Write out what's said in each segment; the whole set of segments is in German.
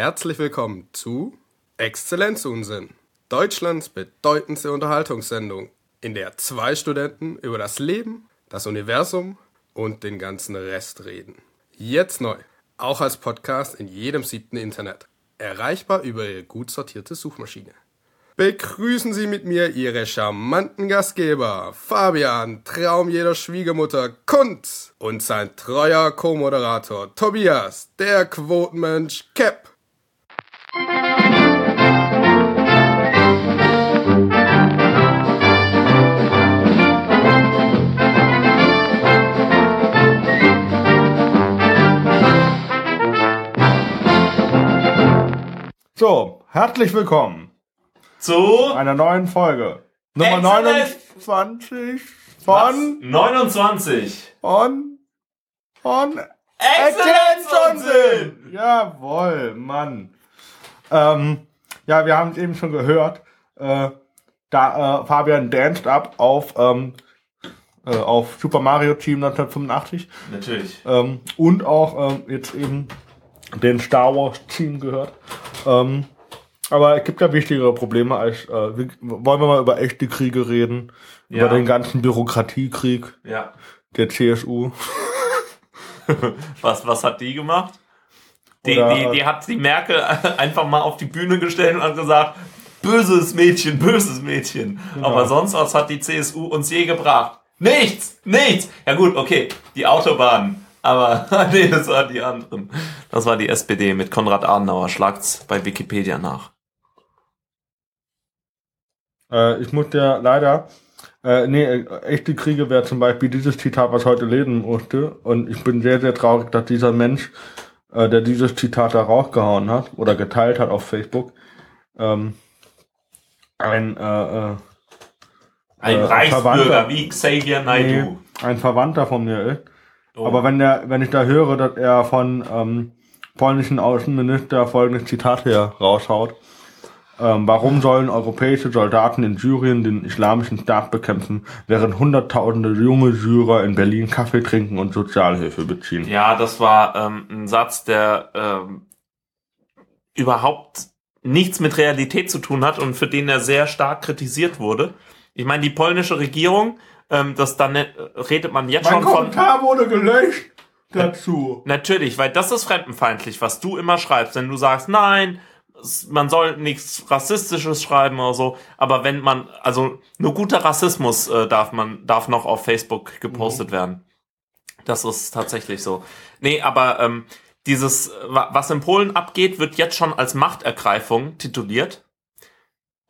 Herzlich willkommen zu Exzellenzunsinn, Deutschlands bedeutendste Unterhaltungssendung, in der zwei Studenten über das Leben, das Universum und den ganzen Rest reden. Jetzt neu, auch als Podcast in jedem siebten Internet, erreichbar über Ihre gut sortierte Suchmaschine. Begrüßen Sie mit mir Ihre charmanten Gastgeber Fabian, Traum jeder Schwiegermutter Kunz und sein treuer Co-Moderator Tobias, der Quotenmensch Cap. So, herzlich willkommen zu einer neuen Folge. Nummer Excellent. 29 Was? von, 29. von, von Exzellenzunsinn! Jawohl, Mann. Ähm, ja, wir haben es eben schon gehört. Äh, da äh, Fabian danced up auf, ähm, äh, auf Super Mario Team 1985 Natürlich. ähm, und auch ähm, jetzt eben den Star Wars Team gehört. Ähm, aber es gibt ja wichtigere Probleme als äh, wir, wollen wir mal über echte Kriege reden, Ja. über den ganzen Bürokratiekrieg Ja. der CSU. Was, was hat die gemacht? Die, die, die hat die Merkel einfach mal auf die Bühne gestellt und hat gesagt, böses Mädchen, böses Mädchen. Genau. Aber sonst was hat die CSU uns je gebracht? Nichts, nichts. Ja gut, okay, die Autobahn. Aber nee, das waren die anderen. Das war die SPD mit Konrad Adenauer. Schlagt's bei Wikipedia nach. Äh, ich muss ja leider, äh, nee, äh, echte Kriege wäre zum Beispiel dieses Zitat, was heute lesen musste. Und ich bin sehr, sehr traurig, dass dieser Mensch, äh, der dieses Zitat da rausgehauen hat oder geteilt hat auf Facebook, ähm, ein, äh, äh, Ein Äh, Reichsbürger Verwandter. wie Xavier nee, Naidoo. ein Verwandter von mir ist. Oh. Aber wenn der, wenn ich da höre, dass er von ähm, polnischen Außenminister folgendes Zitat her raushaut. Ähm, warum sollen europäische Soldaten in Syrien den islamischen Staat bekämpfen, während hunderttausende junge Syrer in Berlin Kaffee trinken und Sozialhilfe beziehen? Ja, das war ähm, ein Satz, der ähm, überhaupt nichts mit Realität zu tun hat und für den er sehr stark kritisiert wurde. Ich meine, die polnische Regierung, ähm, das dann äh, redet man jetzt Mein schon von. Kommentar wurde gelöscht dazu. Natürlich, weil das ist fremdenfeindlich, was du immer schreibst, wenn du sagst, nein, man soll nichts Rassistisches schreiben oder so, aber wenn man, also nur guter Rassismus äh, darf man, darf noch auf Facebook gepostet werden. Das ist tatsächlich so. Nee, aber ähm, dieses, wa- was in Polen abgeht, wird jetzt schon als Machtergreifung tituliert.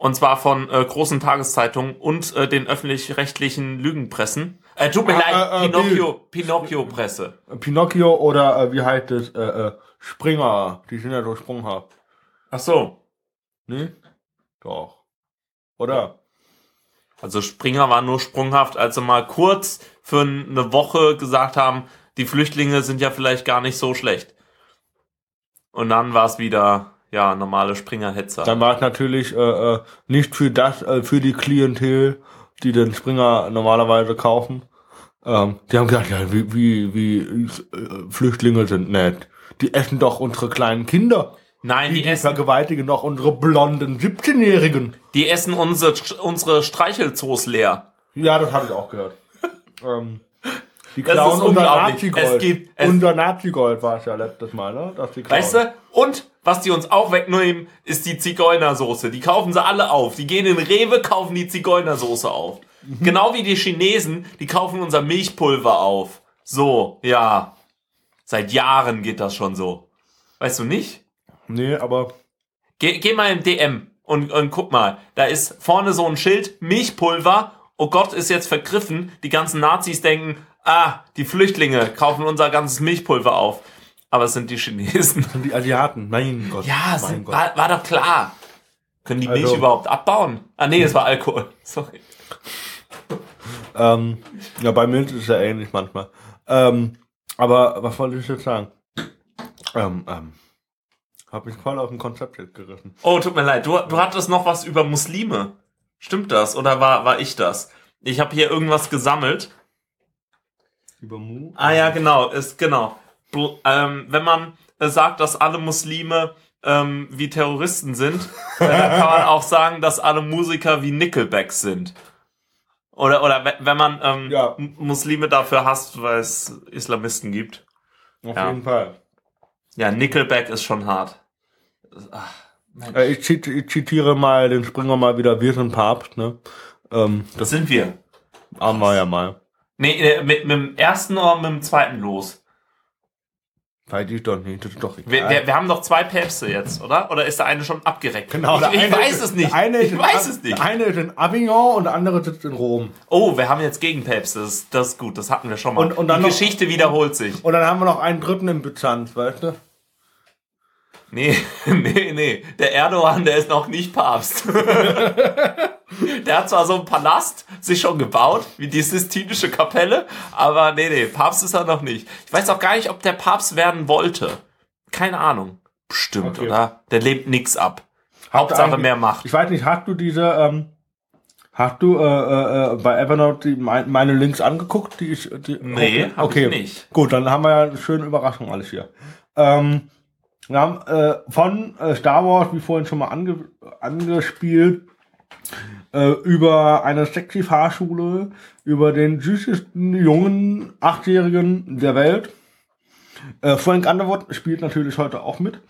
Und zwar von äh, großen Tageszeitungen und äh, den öffentlich-rechtlichen Lügenpressen. Äh, tut mir Ah, leid, äh, äh, Pinocchio, Pinocchio-Presse. Pinocchio oder äh, wie heißt es? Äh, äh, Springer. Die sind ja so sprunghaft. Ach so. Ne? Doch. Oder? Also Springer war nur sprunghaft, als sie mal kurz für eine Woche gesagt haben, die Flüchtlinge sind ja vielleicht gar nicht so schlecht. Und dann war es wieder, ja, normale Springer-Hetzer. Dann war es natürlich äh, äh, nicht für das, äh, für die Klientel, die den Springer normalerweise kaufen. Ähm, die haben gesagt, ja, wie, wie, wie äh, Flüchtlinge sind nett. Die essen doch unsere kleinen Kinder. Nein, Die, die die essen, vergewaltigen doch unsere blonden 17-Jährigen. die essen unsere, unsere Streichelzoos leer. Ja, das habe ich auch gehört. ähm, die klauen unser. Nazi-Gold. Es gibt- es- unser Nazi-Gold war es ja letztes Mal, ne? Dass die klauen. Weißt du? Und was die uns auch wegnehmen, ist die Zigeunersoße. Die kaufen sie alle auf. Die gehen in Rewe, kaufen die Zigeunersoße auf. Genau wie die Chinesen, die kaufen unser Milchpulver auf. So, ja. Seit Jahren geht das schon so. Weißt du nicht? Nee, aber Geh, geh mal im DM und, und guck mal. Da ist vorne so ein Schild, Milchpulver. Oh Gott, ist jetzt vergriffen. Die ganzen Nazis denken, ah, die Flüchtlinge kaufen unser ganzes Milchpulver auf. Aber es sind die Chinesen. sind die Asiaten, mein Gott. Ja, mein sind, Gott. war, war doch klar. Können die Milch Also- überhaupt abbauen? Ah nee, es war Alkohol. Sorry. Ähm, ja, bei Milch ist es ja ähnlich manchmal. Ähm, aber was wollte ich jetzt sagen? Ähm, ähm, hab mich voll auf ein Konzept jetzt gerissen. Oh, tut mir leid. Du, du hattest noch was über Muslime. Stimmt das? Oder war, war ich das? Ich habe hier irgendwas gesammelt. Über Mu? Ah ja, genau, ist genau. Bl ähm, wenn man äh, sagt, dass alle Muslime ähm, wie Terroristen sind, äh, dann kann man auch sagen, dass alle Musiker wie Nickelback sind. Oder, oder we- wenn man ähm, Ja. Muslime dafür hasst, weil es Islamisten gibt. Auf Ja. jeden Fall. Ja, Nickelback ist schon hart. Ach, Äh, ich, zit ich zitiere mal den Springer mal wieder, wir sind Papst, ne? Ähm, das sind wir. haben wir ja mal. Nee, äh, mit, mit dem ersten oder mit dem zweiten los? Weiß ich doch nicht, das ist doch egal. Wir, wir, wir haben doch zwei Päpste jetzt, oder? Oder ist der eine schon abgereckt? Genau, ich, ich weiß ist- es nicht. Eine ist ich in weiß es nicht. Der eine ist in Avignon und der andere sitzt in Rom. Oh, wir haben jetzt Gegenpäpste. Das, ist- das ist gut. Das hatten wir schon mal. Und- und Die noch- Geschichte wiederholt sich. Und dann haben wir noch einen dritten in Byzanz, weißt du? Nee, nee, nee. Der Erdogan, der ist noch nicht Papst. der hat zwar so einen Palast sich schon gebaut, wie die Sistinische Kapelle, aber nee, nee, Papst ist er noch nicht. Ich weiß auch gar nicht, ob der Papst werden wollte. Keine Ahnung. Bestimmt, Okay. oder? Der lebt nix ab. Hauptsache eigentlich- mehr Macht. Ich weiß nicht, hast du diese, ähm, hast du äh, äh, äh, bei Evernote die, mein, meine Links angeguckt? Die ich, die, Nee, hab ich nicht. Gut, dann haben wir ja eine schöne Überraschung alles hier. Ähm, wir haben äh, von äh, Star Wars, wie vorhin schon mal ange angespielt, äh, über eine sexy Fahrschule, über den süßesten jungen Achtjährigen der Welt. Äh, Frank Underwood spielt natürlich heute auch mit.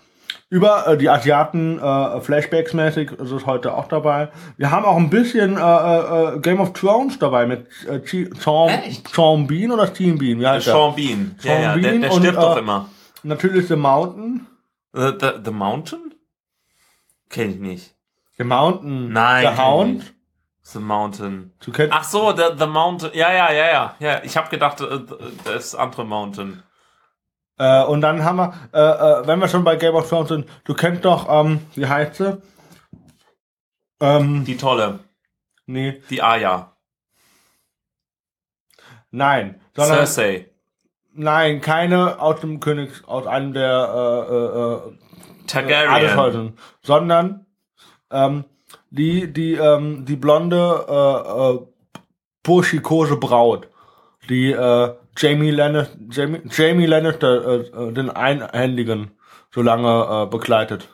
Über äh, die Asiaten äh, Flashbacks mäßig ist es heute auch dabei. Wir haben auch ein bisschen äh, äh, äh, Game of Thrones dabei mit äh, Sean? Sean Bean oder Sean Bean. Wie heißt der? Sean Bean. Ja, Sean ja, der, Bean der und, stirbt doch äh, immer. Natürlich The Mountain. The, the, the Mountain? Kenn ich nicht. The Mountain. Nein, The Hound. The Mountain. Du kennst, Ach so, the, the Mountain. Ja, ja, ja, ja. ja ich habe gedacht, äh, das andere Mountain. äh, und dann haben wir, äh, äh, wenn wir schon bei Game of Thrones sind, du kennst doch, ähm, wie heißt sie? Ähm, Die tolle. nee, Die Aya. nein. Sondern, Cersei. Nein, keine aus dem Königs, aus einem der äh, äh, äh, Targaryen. Sondern ähm, die, die, ähm, die blonde, äh, äh, burschikose Braut, die äh, Jamie Lannister, Jamie, Jamie Lannister, äh, äh, den Einhändigen, so lange äh, begleitet.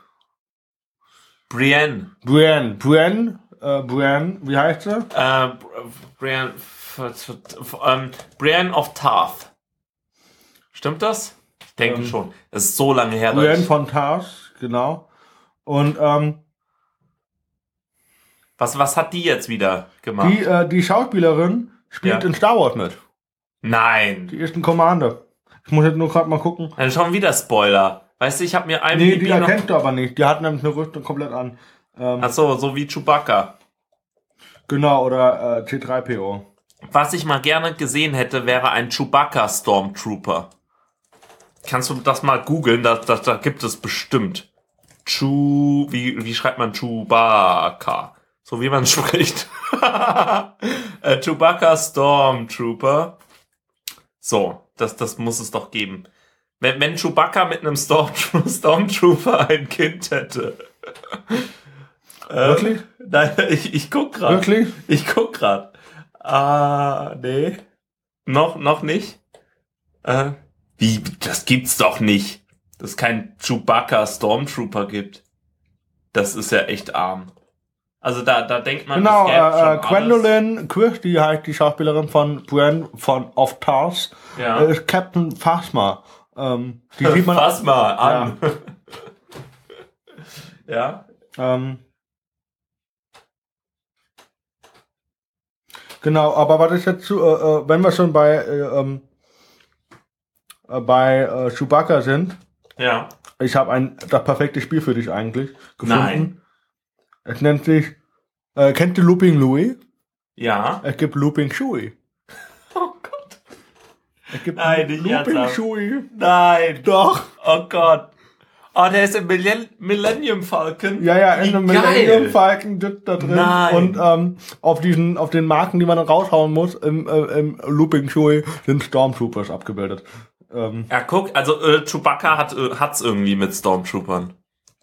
Brienne. Brienne, Brienne, äh, Brienne, wie heißt sie? Äh, Brienne. f- ähm, Brienne of Tarth. Stimmt das? Ich denke Ähm, schon. Es ist so lange her. dass Brienne ich- von Tars, genau. Und ähm, Was, was hat die jetzt wieder gemacht? die, äh, die Schauspielerin spielt Ja. in Star Wars mit. Nein. Die ist ein Commander. Ich muss jetzt nur gerade mal gucken. Dann schon wieder Spoiler. Weißt du, ich habe mir Nee, die erkennst du aber nicht. Die hat nämlich eine Rüstung komplett an. Ähm, Ach so, so wie Chewbacca. genau, oder äh, C3PO. Was ich mal gerne gesehen hätte, wäre ein Chewbacca Stormtrooper. Kannst du das mal googeln? Da, da, da gibt es bestimmt. Chew, wie, wie schreibt man Chewbacca? So wie man spricht. äh, Chewbacca Stormtrooper. So, das, das muss es doch geben. Wenn, wenn Chewbacca mit einem Stormtro Stormtrooper ein Kind hätte. Äh, Wirklich? Nein, ich, ich guck gerade. Wirklich? Ich guck grad. Ah, nee. Noch, noch nicht? Äh, wie, das gibt's doch nicht. Dass es kein Chewbacca Stormtrooper gibt. Das ist ja echt arm. Also da, da denkt man, Genau, äh, äh. Gwendolyn Christie heißt die Schauspielerin von Brienne von of Tars. Ja. Äh, ist Captain Phasma. Ähm, die sieht man mal an. Ja. Ähm, genau, aber was ist jetzt zu, äh, äh, wenn wir schon bei, äh, ähm, äh, bei äh, Chewbacca sind, Ja. ich habe ein das perfekte Spiel für dich eigentlich gefunden. Nein. Es nennt sich, äh, kennt ihr Looping Louis? Ja. Es gibt Looping Chewie. Oh Gott. Es gibt Nein, nicht Looping ernsthaft. Chewie. Nein. Doch. Oh Gott. Oh, der ist im Millenn- Millennium Falcon. Ja, ja, in geil. Millennium Falcon sitzt da drin. Nein. Und ähm, auf diesen, auf den Marken, die man dann raushauen muss, im, äh, im Looping Chewie sind Stormtroopers abgebildet. Ähm, Ja, guck, also äh, Chewbacca hat äh, hat's irgendwie mit Stormtroopern.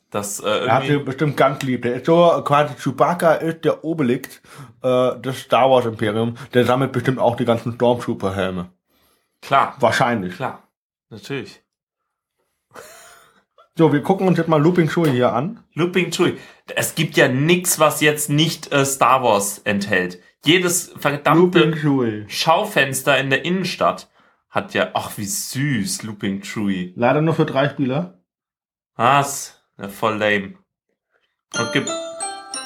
Das äh, er hat sie bestimmt ganz lieb. Der ist so quasi Chewbacca ist der Obelix äh, des Star Wars Imperium. Der sammelt bestimmt auch die ganzen Stormtrooper Helme. klar, Wahrscheinlich. klar, natürlich. So, wir gucken uns jetzt mal Looping Shui hier an. Looping Chewie. Es gibt ja nix, was jetzt nicht äh, Star Wars enthält. Jedes verdammte. Schaufenster in der Innenstadt hat ja, ach wie süß, Looping Chewie. Leider nur für drei Spieler. Was? Ja, voll lame. Und gibt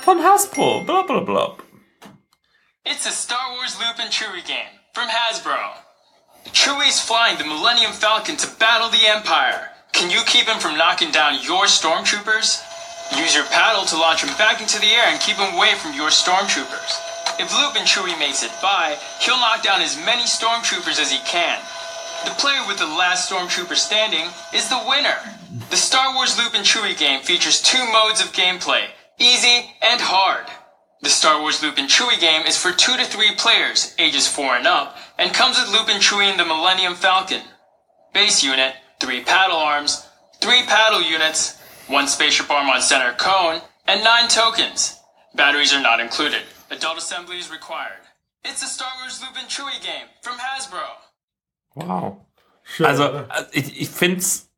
von Hasbro, bla bla bla. It's a Star Wars Loop and Chewie game from Hasbro. Chewie's flying the Millennium Falcon to battle the Empire. Can you keep him from knocking down your stormtroopers? Use your paddle to launch him back into the air and keep him away from your stormtroopers. If Loop and Chewie makes it by, he'll knock down as many stormtroopers as he can. The player with the last stormtrooper standing is the winner. The Star Wars Loop and Chewie game features two modes of gameplay, easy and hard. The Star Wars Loop and Chewie game is for two to three players, ages four and up, and comes with Loop and Chewie and the Millennium Falcon. Base unit, three paddle arms, three paddle units, one spaceship arm on center cone, and nine tokens. Batteries are not included. Adult assembly is required. It's a Star Wars Loop and Chewie game from Hasbro. Wow. Schön, Also oder? äh, ich, ich find's,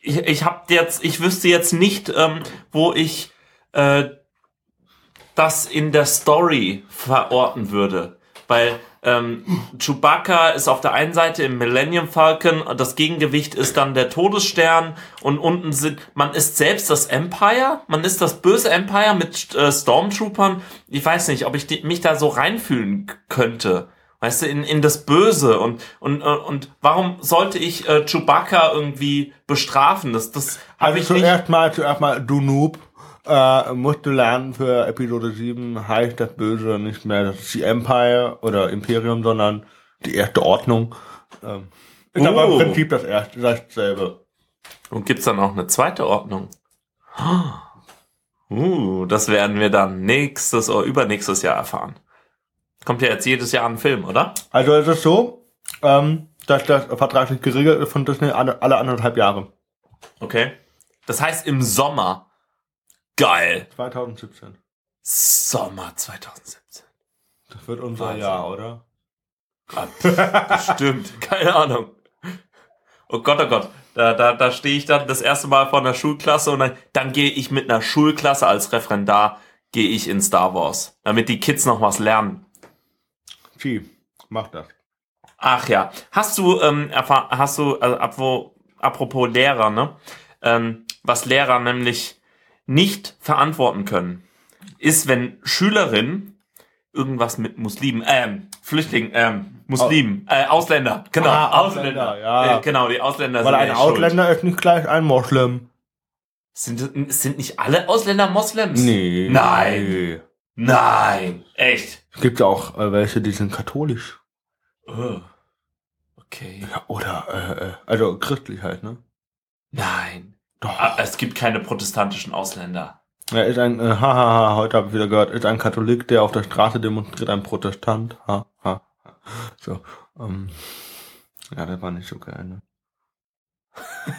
ich, ich hab jetzt, ich wüsste jetzt nicht, ähm, wo ich äh, das in der Story verorten würde, weil ähm, Chewbacca ist auf der einen Seite im Millennium Falcon, das Gegengewicht ist dann der Todesstern und unten sind, man ist selbst das Empire, man ist das böse Empire mit äh, Stormtroopern. Ich weiß nicht, ob ich die, mich da so reinfühlen könnte. Weißt du, in, in das Böse und, und, äh, und warum sollte ich äh, Chewbacca irgendwie bestrafen? Das, das habe Also ich nicht. zuerst mal, zuerst mal, du Noob, äh, musst du lernen für Episode 7 heißt das Böse nicht mehr das ist die Empire oder Imperium, sondern die erste Ordnung. Ähm, ist aber im Oh. Prinzip das erste, dasselbe. Und gibt's dann auch eine zweite Ordnung? Uh, das werden wir dann nächstes oder übernächstes Jahr erfahren. Kommt ja jetzt jedes Jahr ein Film, oder? Also es ist so, ähm, dass das vertraglich geregelt ist von Disney alle, alle anderthalb Jahre. Okay. Das heißt im Sommer. Geil. 2017. Sommer 2017. Das wird unser Wahnsinn. Jahr, oder? Ah, pff, Bestimmt. Keine Ahnung. Oh Gott, oh Gott. Da, da, da stehe ich dann das erste Mal vor einer Schulklasse und dann, dann gehe ich mit einer Schulklasse als Referendar, gehe ich in Star Wars. Damit die Kids noch was lernen. Vieh, mach das. Ach ja, hast du, ähm, hast du, also ab wo, apropos Lehrer, ne? Ähm, was Lehrer nämlich nicht verantworten können, ist, wenn Schülerinnen irgendwas mit Muslimen, ähm, Flüchtlingen, ähm, Muslimen, äh, Ausländer, genau, Ah, Ausländer, Ausländer, ja. äh, genau, die Ausländer Weil sind ein schuld. Ausländer ist nicht gleich ein Moslem. Sind, sind nicht alle Ausländer Moslems? Nee. Nein. Nein. Echt? Es gibt ja auch äh, welche, die sind katholisch. Oh. Okay. Ja, oder, äh, äh, also christlich halt, ne? Nein. Doch. Ah, Es gibt keine protestantischen Ausländer. Er ist ein, äh, hahaha, heute habe ich wieder gehört, ist ein Katholik, der auf der Straße demonstriert, ein Protestant. Ha, ha, ha. So, ähm, ja, das war nicht so geil, ne?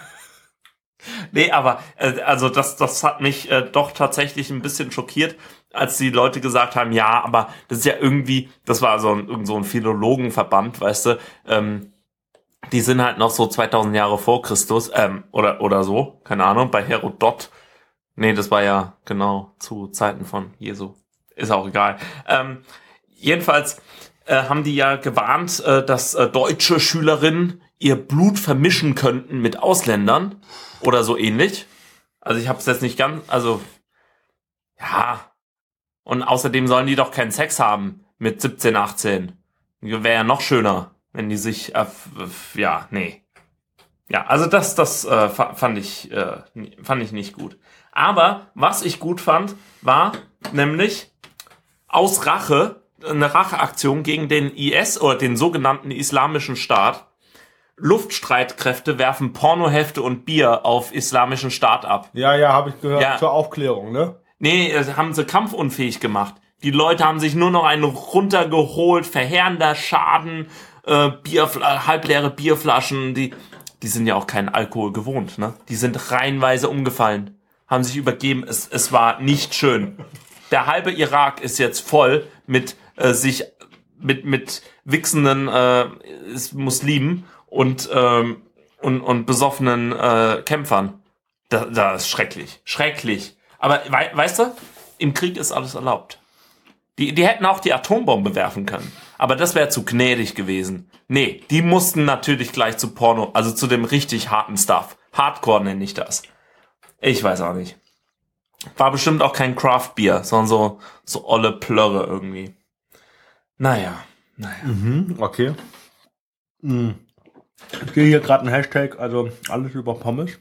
Nee, aber äh, also das, das hat mich äh, doch tatsächlich ein bisschen schockiert, als die Leute gesagt haben, ja, aber das ist ja irgendwie, das war so ein, so ein Philologenverband, weißt du, ähm, die sind halt noch so 2000 Jahre vor Christus, ähm, oder, oder so, keine Ahnung, bei Herodot. Nee, das war ja genau zu Zeiten von Jesu. Ist auch egal. Ähm, jedenfalls äh, haben die ja gewarnt, äh, dass äh, deutsche Schülerinnen ihr Blut vermischen könnten mit Ausländern oder so ähnlich. Also ich habe es jetzt nicht ganz, also ja. Und außerdem sollen die doch keinen Sex haben mit 17, 18. Wäre ja noch schöner, wenn die sich, äh, ja, nee. Ja, also das, das äh, fa- fand ich, äh, fand ich nicht gut. Aber was ich gut fand, war nämlich aus Rache eine Racheaktion gegen den IS oder den sogenannten Islamischen Staat. Luftstreitkräfte werfen Pornohefte und Bier auf Islamischen Staat ab. Ja, ja, habe ich gehört, Ja. zur Aufklärung, ne? Nee, äh, haben sie kampfunfähig gemacht. Die Leute haben sich nur noch einen runtergeholt, verheerender Schaden, äh, Bierfla halbleere Bierflaschen, die, die sind ja auch keinen Alkohol gewohnt, ne? Die sind reihenweise umgefallen, haben sich übergeben, es, es war nicht schön. Der halbe Irak ist jetzt voll mit äh, sich, mit, mit wichsenden äh, Muslimen und, ähm, und, und besoffenen äh, Kämpfern. Das, das ist schrecklich. Schrecklich. Aber wei weißt du, im Krieg ist alles erlaubt. Die, die hätten auch die Atombombe werfen können. Aber das wäre zu gnädig gewesen. Nee, die mussten natürlich gleich zu Porno, also zu dem richtig harten Stuff. Hardcore nenne ich das. Ich weiß auch nicht. War bestimmt auch kein Craft Beer, sondern so, so olle Plörre irgendwie. Naja, naja. Mhm, okay. Mhm. Ich sehe hier gerade ein Hashtag, also alles über Pommes.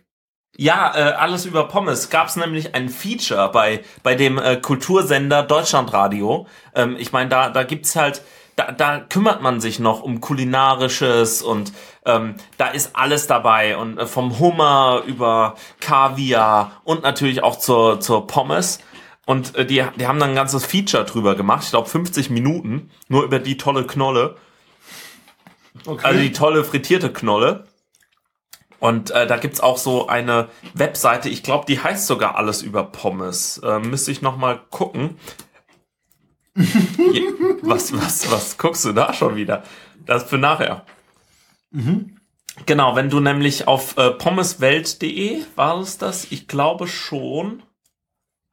Ja, äh, alles über Pommes. Gab es nämlich ein Feature bei bei dem äh, Kultursender Deutschlandradio. Ähm, ich meine, da da gibt's halt da, da kümmert man sich noch um kulinarisches und ähm, da ist alles dabei und äh, vom Hummer über Kaviar und natürlich auch zur zur Pommes. Und äh, die, die haben dann ein ganzes Feature drüber gemacht, ich glaube 50 Minuten, nur über die tolle Knolle. Okay. Also die tolle frittierte Knolle. Und äh, da gibt's auch so eine Webseite, ich glaube, die heißt sogar alles über Pommes. Äh, müsste ich noch mal gucken. Was, was, was guckst du da schon wieder? Das für nachher. Genau, wenn du nämlich auf äh, pommeswelt.de, war es das? Ich glaube schon.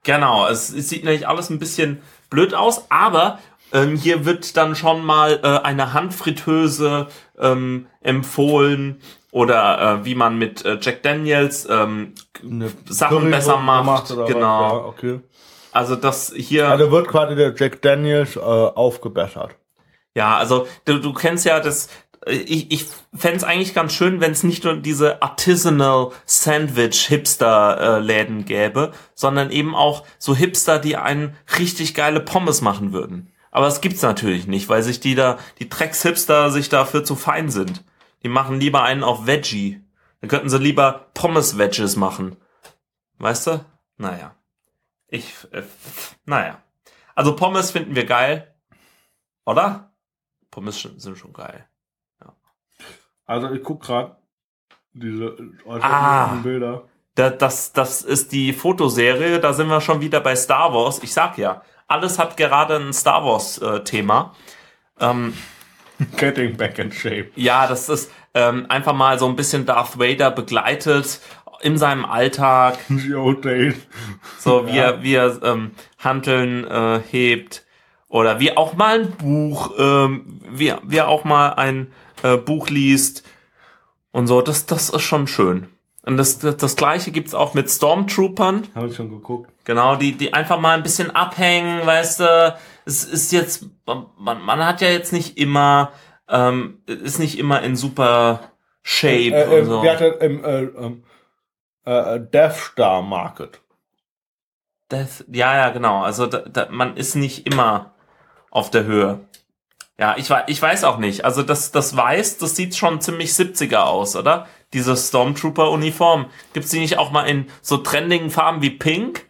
Genau, es, es sieht nämlich alles ein bisschen blöd aus, aber ähm, hier wird dann schon mal äh, eine Handfritteuse ähm, empfohlen oder äh, wie man mit äh, Jack Daniels ähm, Sachen Curry besser macht. gemacht oder was? Ja, genau. okay. Also das hier. Also wird quasi der Jack Daniels äh, aufgebessert. Ja, also du, du kennst ja das. Ich, ich fände es eigentlich ganz schön, wenn es nicht nur diese Artisanal Sandwich Hipster äh, Läden gäbe, sondern eben auch so Hipster, die einen richtig geile Pommes machen würden. Aber es gibt's natürlich nicht, weil sich die da, die Drecks Hipster sich dafür zu fein sind. Die machen lieber einen auf Veggie. Dann könnten sie lieber Pommes Wedges machen. Weißt du? Naja. Ich, äh, naja. Also Pommes finden wir geil. Oder? Pommes sind schon geil. Also ich guck gerade diese Ah. Bilder. Da, das, das ist die Fotoserie, da sind wir schon wieder bei Star Wars. Ich sag ja, alles hat gerade ein Star Wars äh, Thema. Ähm, Getting back in shape. ja, das ist ähm, einfach mal so ein bisschen Darth Vader begleitet in seinem Alltag, so wie er, wie er ähm, Hanteln äh, hebt oder wie auch mal ein Buch, ähm, wie, wie er auch mal ein äh, Buch liest und so. Das, das ist schon schön. Und das, das, das gleiche gibt's auch mit Stormtroopern. Habe ich schon geguckt. Genau, die, die einfach mal ein bisschen abhängen, weißt du, es ist jetzt, man, man hat ja jetzt nicht immer, ähm, ist nicht immer in super Shape Äh, äh, und so. Wir hatten im äh, ähm, äh, Death Star Market. Das, ja, ja, genau. Also da, da, man ist nicht immer auf der Höhe. Ja, ich, ich weiß auch nicht. Also das, das Weiß, das sieht schon ziemlich 70er aus, oder? Diese Stormtrooper-Uniform. Gibt's die nicht auch mal in so trendigen Farben wie Pink?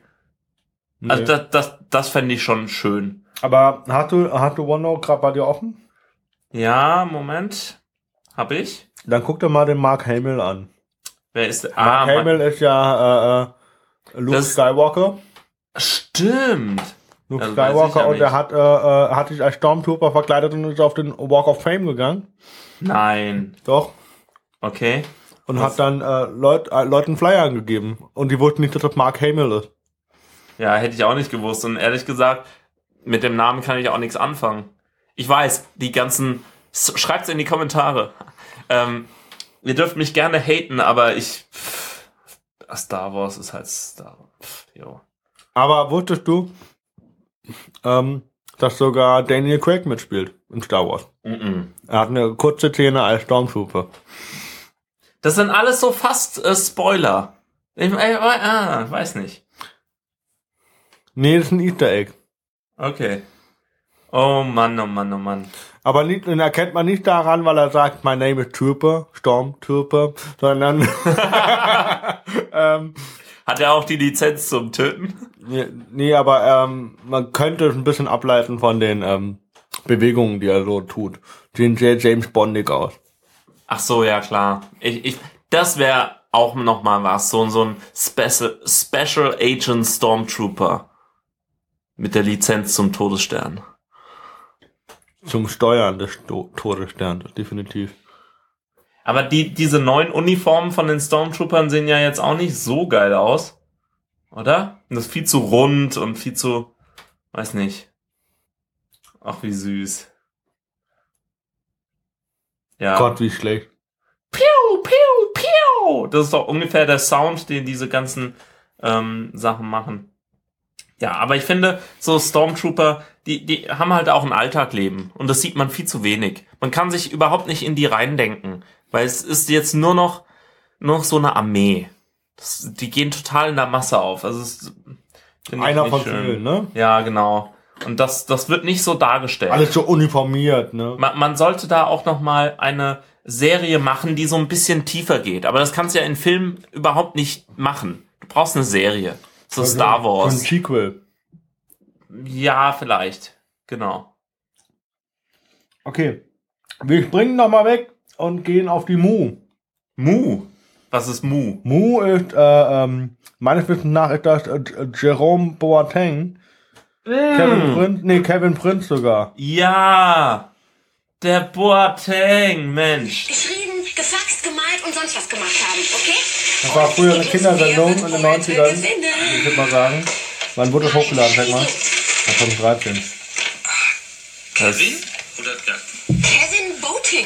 Also Nee. das, das, das fände ich schon schön. Aber hast du, hast du OneNote gerade bei dir offen? Ja, Moment. Hab ich? Dann guck dir mal den Mark Hamill an. Wer ist der? Mark Ah, Hamill ist ja äh, äh, Luke Das- Skywalker. stimmt. Luke Also Skywalker ja und nicht. hat, äh, äh, hat sich als Stormtrooper verkleidet und ist auf den Walk of Fame gegangen. Nein. Doch. Okay. Und Was? hat dann äh, Leut, äh, Leuten Flyer angegeben. Und die wussten nicht, dass das Mark Hamill ist. Ja, hätte ich auch nicht gewusst. Und ehrlich gesagt, mit dem Namen kann ich auch nichts anfangen. Ich weiß, die ganzen. Schreibt's in die Kommentare. Ähm, ihr dürft mich gerne haten, aber ich. Pff, Star Wars ist halt Star Wars. Jo. Aber wusstest du, ähm, dass sogar Daniel Craig mitspielt in Star Wars? Mm-mm. Er hat eine kurze Szene als Stormtrooper. Das sind alles so fast äh, Spoiler. Ich, äh, ah, weiß nicht. Nee, das ist ein Easter Egg. Okay. Oh Mann, oh Mann, oh Mann. Aber nicht, den erkennt man nicht daran, weil er sagt, my name is Trooper, Stormtrooper, sondern ähm, Hat er auch die Lizenz zum Töten? nee, nee, aber ähm, man könnte es ein bisschen ableiten von den ähm, Bewegungen, die er so tut. Sehen sehr James Bondig aus. Ach so, ja klar. Ich, ich, das wäre auch noch mal was, so, so ein Special, Special Agent Stormtrooper mit der Lizenz zum Todesstern. Zum Steuern des Sto Todessterns, definitiv. Aber die, diese neuen Uniformen von den Stormtroopern sehen ja jetzt auch nicht so geil aus. Oder? Und das ist viel zu rund und viel zu, weiß nicht. Ach, wie süß. Ja. Gott, wie schlecht. Piu, piu, piu. Das ist doch ungefähr der Sound, den diese ganzen ähm, Sachen machen. Ja, aber ich finde, so Stormtrooper, die, die haben halt auch ein Alltagleben. Und das sieht man viel zu wenig. Man kann sich überhaupt nicht in die reindenken. Weil es ist jetzt nur noch, nur noch so eine Armee. Das, die gehen total in der Masse auf. Also es Einer von schön. vielen, ne? Ja, genau. Und das, das wird nicht so dargestellt. Alles so uniformiert, ne? Man, man sollte da auch noch mal eine Serie machen, die so ein bisschen tiefer geht. Aber das kannst du ja in Filmen überhaupt nicht machen. Du brauchst eine Serie. So Star Ein Wars. Sequel. Ja, vielleicht. Genau. Okay. Wir springen nochmal weg und gehen auf die Mu. Mu. Was ist Mu? Mu ist, äh, ähm, meines Wissens nach ist das äh, Jerome Boateng. Kevin Prince, nee, Kevin Prince sogar. Ja. Der Boateng, Mensch. geschrieben, gefaxt, gemalt und sonst was gemacht haben, okay? Das war früher eine Kindersendung in den Moment 90ern. gewinnen. Ich würde mal sagen. Wann wurde das hochgeladen, sag mal? 2013. Kevin? Oder. Kevin Boating.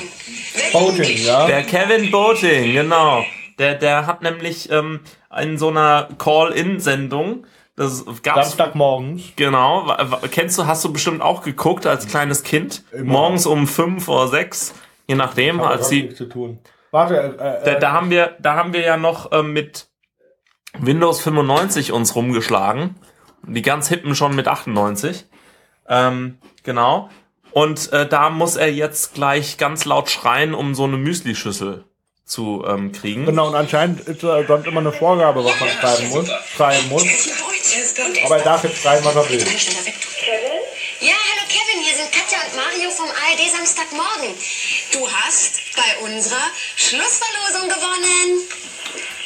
Boating, ja. Der Kevin Boating, genau. Der, der hat nämlich ähm, in so einer Call-In-Sendung, das gab's Samstagmorgens. Genau, kennst du, hast du bestimmt auch geguckt als kleines Kind? Immer. Morgens um fünf oder sechs, je nachdem, als die, nichts zu tun. Warte, äh, da, äh, da haben wir, da haben wir ja noch ähm, mit Windows 95 uns rumgeschlagen. Die ganz hippen schon mit 98. Ähm, genau. Und äh, da muss er jetzt gleich ganz laut schreien, um so eine Müslischüssel zu ähm, kriegen. genau, und anscheinend ist äh, sonst immer eine Vorgabe, was man schreiben muss. Schreiben muss. Aber er darf jetzt schreiben, was er will. Ja, hallo Kevin, hier sind Katja und Mario vom ARD Samstagmorgen. Du hast bei unserer Schlussverlosung gewonnen.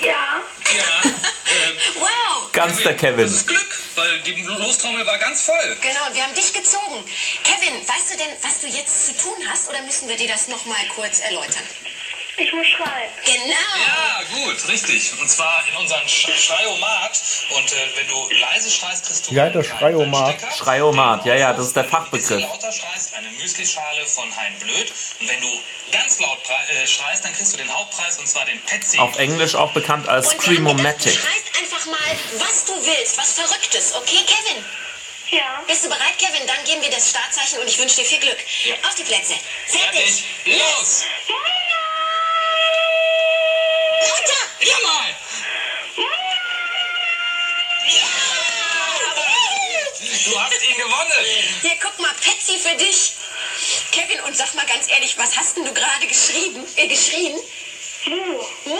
Ja, Ja, ähm, Wow! Ganz der Kevin. das ist Glück, weil die Lostrommel war ganz voll. Genau, und wir haben dich gezogen. Kevin, weißt du denn, was du jetzt zu tun hast oder müssen wir dir das nochmal kurz erläutern? Ich muss schreien. Genau. Ja, gut, richtig. Und zwar in unseren Sch Schreiomat. Und äh, wenn du leise schreist, kriegst du. Wie heißt das? einen Schreiomat? Schreiomat, ja, ja, das ist der Wenn du Fachbegriff. ein bisschen lauter schreist, eine Müslischale von Hein Blöd. Und wenn du ganz laut äh, schreist, dann kriegst du den Hauptpreis und zwar den Petsy. Auf Englisch auch bekannt als gedacht, du Screamomatic. schreist einfach mal, was du willst, was Verrücktes, okay, Kevin? Ja, Bist du bereit, Kevin? Dann geben wir das Startzeichen und ich wünsche dir viel Glück. Auf die Plätze. Fertig. Fertig. Los! Lauter! Du hast ihn gewonnen! Hier, guck mal, Patsy für dich. Kevin, und sag mal ganz ehrlich, was hast denn du gerade geschrieben? Äh, geschrien? Mu. Mu!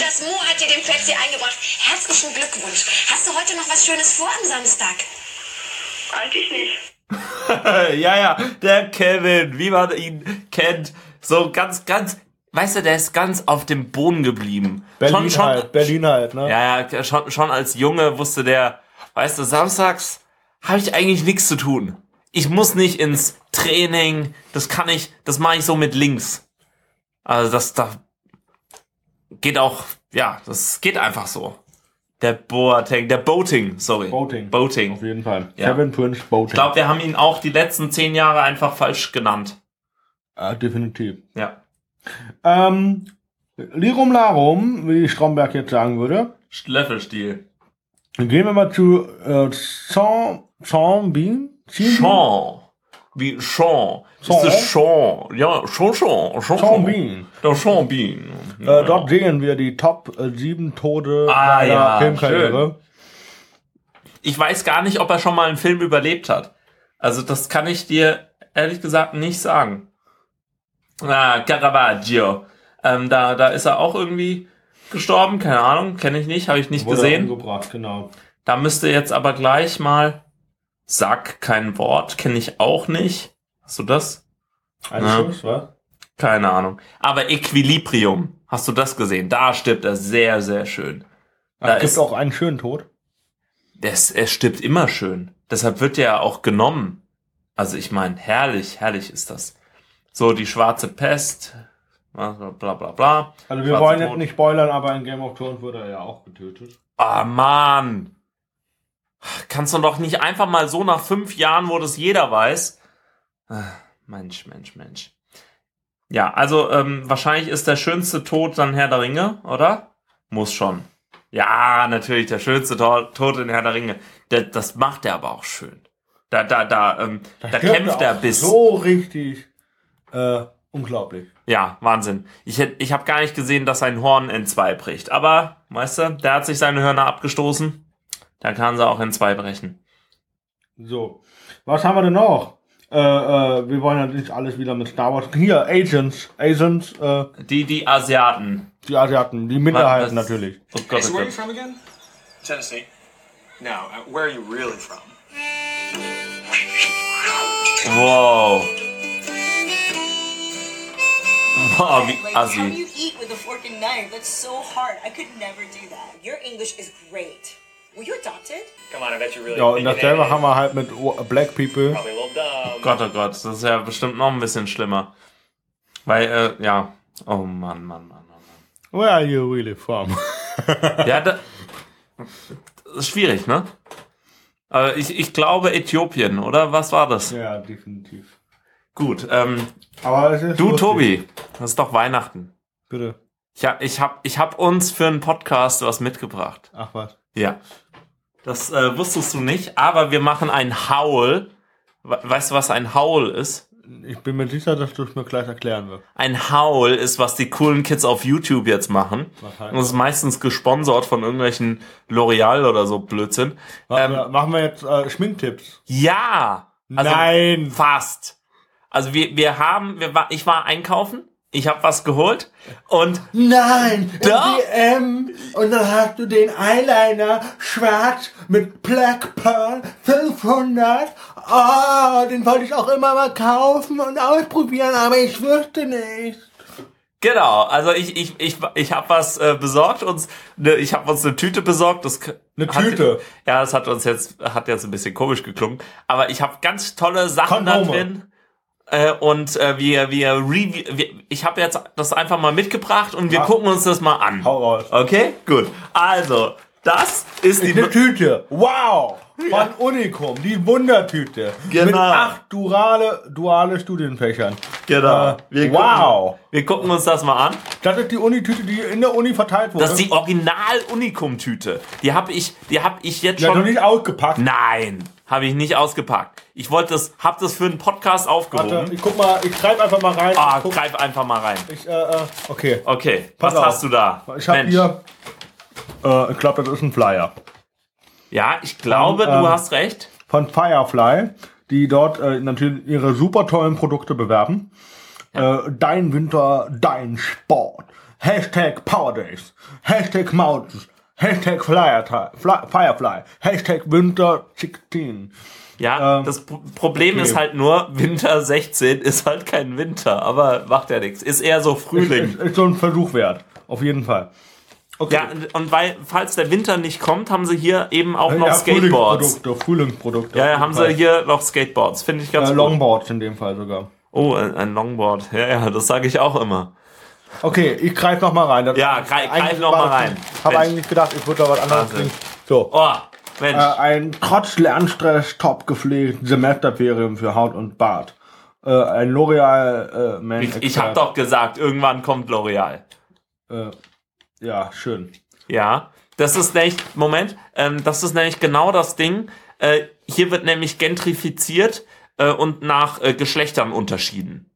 Das Mu hat dir den Patsy eingebracht. Herzlichen Glückwunsch. Hast du heute noch was Schönes vor am Samstag? Eigentlich nicht. ja, ja, der Kevin, wie man ihn kennt. So ganz, ganz, weißt du, der ist ganz auf dem Boden geblieben. Berlin schon, schon, halt, Berlin halt, ne? Ja, ja, schon, schon als Junge wusste der, weißt du, samstags habe ich eigentlich nichts zu tun. Ich muss nicht ins Training, das kann ich, das mache ich so mit links. Also das, da geht auch, ja, das geht einfach so. Der Boateng, der Boating, sorry. Boating. Boating. Auf jeden Fall. Ja. Kevin Prince Boating. Ich glaube, wir haben ihn auch die letzten zehn Jahre einfach falsch genannt. Ah, definitiv. Ja. Ähm, Lirum Larum, wie Stromberg jetzt sagen würde. Löffelstiel. Dann gehen wir mal zu äh, Saint, Saint Bean. Sean. Wie Sean. Sean? Das ist Sean. Ja, Sean, Sean. Sean, Sean Bean. Der Sean Bean. Äh, dort sehen wir die Top äh, 7 Tode Ah, seiner ja, Filmkarriere. Ich weiß gar nicht, ob er schon mal einen Film überlebt hat. Also das kann ich dir ehrlich gesagt nicht sagen. Ah, Caravaggio. Ähm, da, da ist er auch irgendwie gestorben. Keine Ahnung, kenne ich nicht, habe ich nicht Wurde gesehen. umgebracht, genau. Da müsste jetzt aber gleich mal Sag kein Wort, kenne ich auch nicht. Hast du das? Ein Ja. Was? Keine Ahnung. Aber Equilibrium, hast du das gesehen? Da stirbt er sehr, sehr schön. Da Da gibt ist, auch einen schönen Tod. das, er stirbt immer schön. Deshalb wird er auch genommen. Also ich meine, herrlich, herrlich ist das. So, die schwarze Pest. Bla bla bla. bla. Also wir Schwarze wollen jetzt Tod. nicht spoilern, aber in Game of Thrones wurde er ja auch getötet. Ah, Mann. Kannst du doch nicht einfach mal so nach fünf Jahren, wo das jeder weiß. Ah, Mensch, Mensch, Mensch. Ja, also ähm, wahrscheinlich ist der schönste Tod dann Herr der Ringe, oder? Muss schon. Ja, natürlich, der schönste Tod, Tod in Herr der Ringe. Der, das macht er aber auch schön. Da, da, da, ähm, da, stirbt kämpft er bis. So richtig äh, unglaublich. Ja, Wahnsinn. Ich, hätt- ich habe gar nicht gesehen, dass sein Horn in zwei bricht. Aber, weißt du, der hat sich seine Hörner abgestoßen. Da kann sie auch in zwei brechen. So. Was haben wir denn noch? Äh, äh, wir wollen ja nicht alles wieder mit Star Wars. Hier, Agents. Agents, äh, Die, die Asiaten. die Asiaten, die Minderheiten Was- natürlich. Oh Gott, so oh where are you from again? Tennessee. Now, uh, where are you really from? Wow. Wow, wie Like, how do assi. you eat with a fork and knife? That's so hard. I could never do that. Your English is great. Were you adopted? Come on, I bet you really Ja, und dasselbe haben wir halt mit Black People. dumb. Gott, oh Gott, das ist ja bestimmt noch ein bisschen schlimmer. Weil, äh, ja. Oh Mann, Mann, Mann, Mann. Where are you really from? Mann. Ja, da, das ist schwierig, ne? Aber ich, ich glaube Äthiopien, oder? Was war das? ja, definitiv. Gut, ähm, Aber es du, lustig. Tobi, das ist doch Weihnachten. Bitte. Ich hab, ich hab, ich hab uns für einen Podcast was mitgebracht. Ach was. Ja. Das äh, wusstest du nicht, aber wir machen ein Howl. We- Weißt du, was ein Howl ist? Ich bin mir sicher, dass du es mir gleich erklären wirst. Ein Howl ist, was die coolen Kids auf YouTube jetzt machen. Und das ist meistens gesponsert von irgendwelchen L'Oreal oder so Blödsinn. Machen, Ähm, wir, machen wir jetzt äh, Schminktipps? ja! Also Nein! Fast. Also wir, wir haben, wir war, ich war einkaufen, ich habe was geholt und Nein! Doch. DM! Und dann hast du den Eyeliner schwarz mit Black Pearl 500. Oh, den wollte ich auch immer mal kaufen und ausprobieren, aber ich wusste nicht. Genau, also ich ich ich ich habe was äh, besorgt uns ne, ich habe uns eine Tüte besorgt, das Eine hat- Tüte? Ja, das hat uns jetzt hat jetzt ein bisschen komisch geklungen, aber ich habe ganz tolle Sachen da Kondome. drin. Äh, und äh, wir wir, review, wir ich habe jetzt das einfach mal mitgebracht und wir Ja. gucken uns das mal an. Hau raus. Okay? Gut. Also, das ist die Eine Tüte. Wow! Ja. Von Unicum, die Wundertüte. Genau. Mit acht duale, duale Studienfächern. Genau. Äh, Wir wow! Wir gucken uns das mal an. Das ist die Unitüte, die in der Uni verteilt wurde. Das ist die Original Unikum Tüte. Die habe ich die habe ich jetzt ja, noch schon nicht ausgepackt. Nein, habe ich nicht ausgepackt. Ich wollte das, hab das für einen Podcast Warte, aufgehoben. ich guck mal, ich schreibe einfach mal rein. Ah, guck, greif einfach mal rein. ich, äh, äh, okay. Okay, Pass was auf. hast du da? Ich habe hier, äh, ich glaube, das ist ein Flyer. Ja, ich glaube, Ähm, du hast recht. Von Firefly, die dort äh, natürlich ihre super tollen Produkte bewerben. Äh, dein Winter, dein Sport. Hashtag Power Days. Hashtag Mountains. Hashtag Firefly. Hashtag Winter 16. Ja, ähm, das Pro- Problem okay. ist halt nur, Winter 16 ist halt kein Winter, aber macht ja nichts. Ist eher so Frühling. Ist, ist so ein Versuch wert. Auf jeden Fall. Okay. Ja, und weil, falls der Winter nicht kommt, haben sie hier eben auch noch Ja, Skateboards. Frühlingsprodukte, Frühlingsprodukte. Ja, haben Fall. sie hier noch Skateboards. Finde ich ganz Äh, gut. Longboards in dem Fall sogar. Oh, ein, ein Longboard. Ja, ja, das sage ich auch immer. Okay, ich greife noch mal rein. Das- Ja, greif- greif eigentlich noch war mal das- rein. Habe Mensch. eigentlich gedacht, ich würde da was anderes Wahnsinn. bringen. So, Oh, Mensch. äh, ein trotz Lernstress top gepflegt Semesterferien für Haut und Bart. Äh, ein L'Oreal äh, Man ich ich habe doch gesagt, irgendwann kommt L'Oreal. Äh, ja, schön. Ja, das ist nämlich, Moment, ähm, das ist nämlich genau das Ding. Äh, hier wird nämlich gentrifiziert äh, und nach äh, Geschlechtern unterschieden.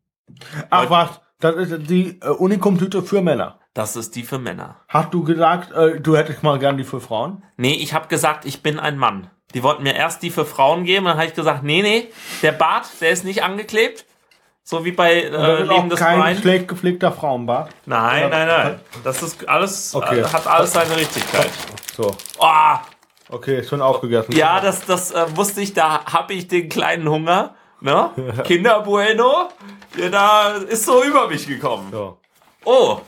Ach was, das ist die äh, Unikum-Tüte für Männer. Das ist die für Männer. Hast du gesagt, äh, du hättest mal gern die für Frauen? Nee, ich habe gesagt, ich bin ein Mann. Die wollten mir erst die für Frauen geben, dann habe ich gesagt, nee, nee, der Bart, der ist nicht angeklebt. So wie bei äh, Leben des kein Brian. schlecht gepflegter Frauenbart. Nein, nein, nein. Das ist alles, Okay. äh, hat alles seine Richtigkeit. So, Oh, okay, ist schon aufgegessen. Ja, das, das äh, wusste ich, da habe ich den kleinen Hunger. Ne? Kinder Bueno, ja, da ist so über mich gekommen. So. Oh,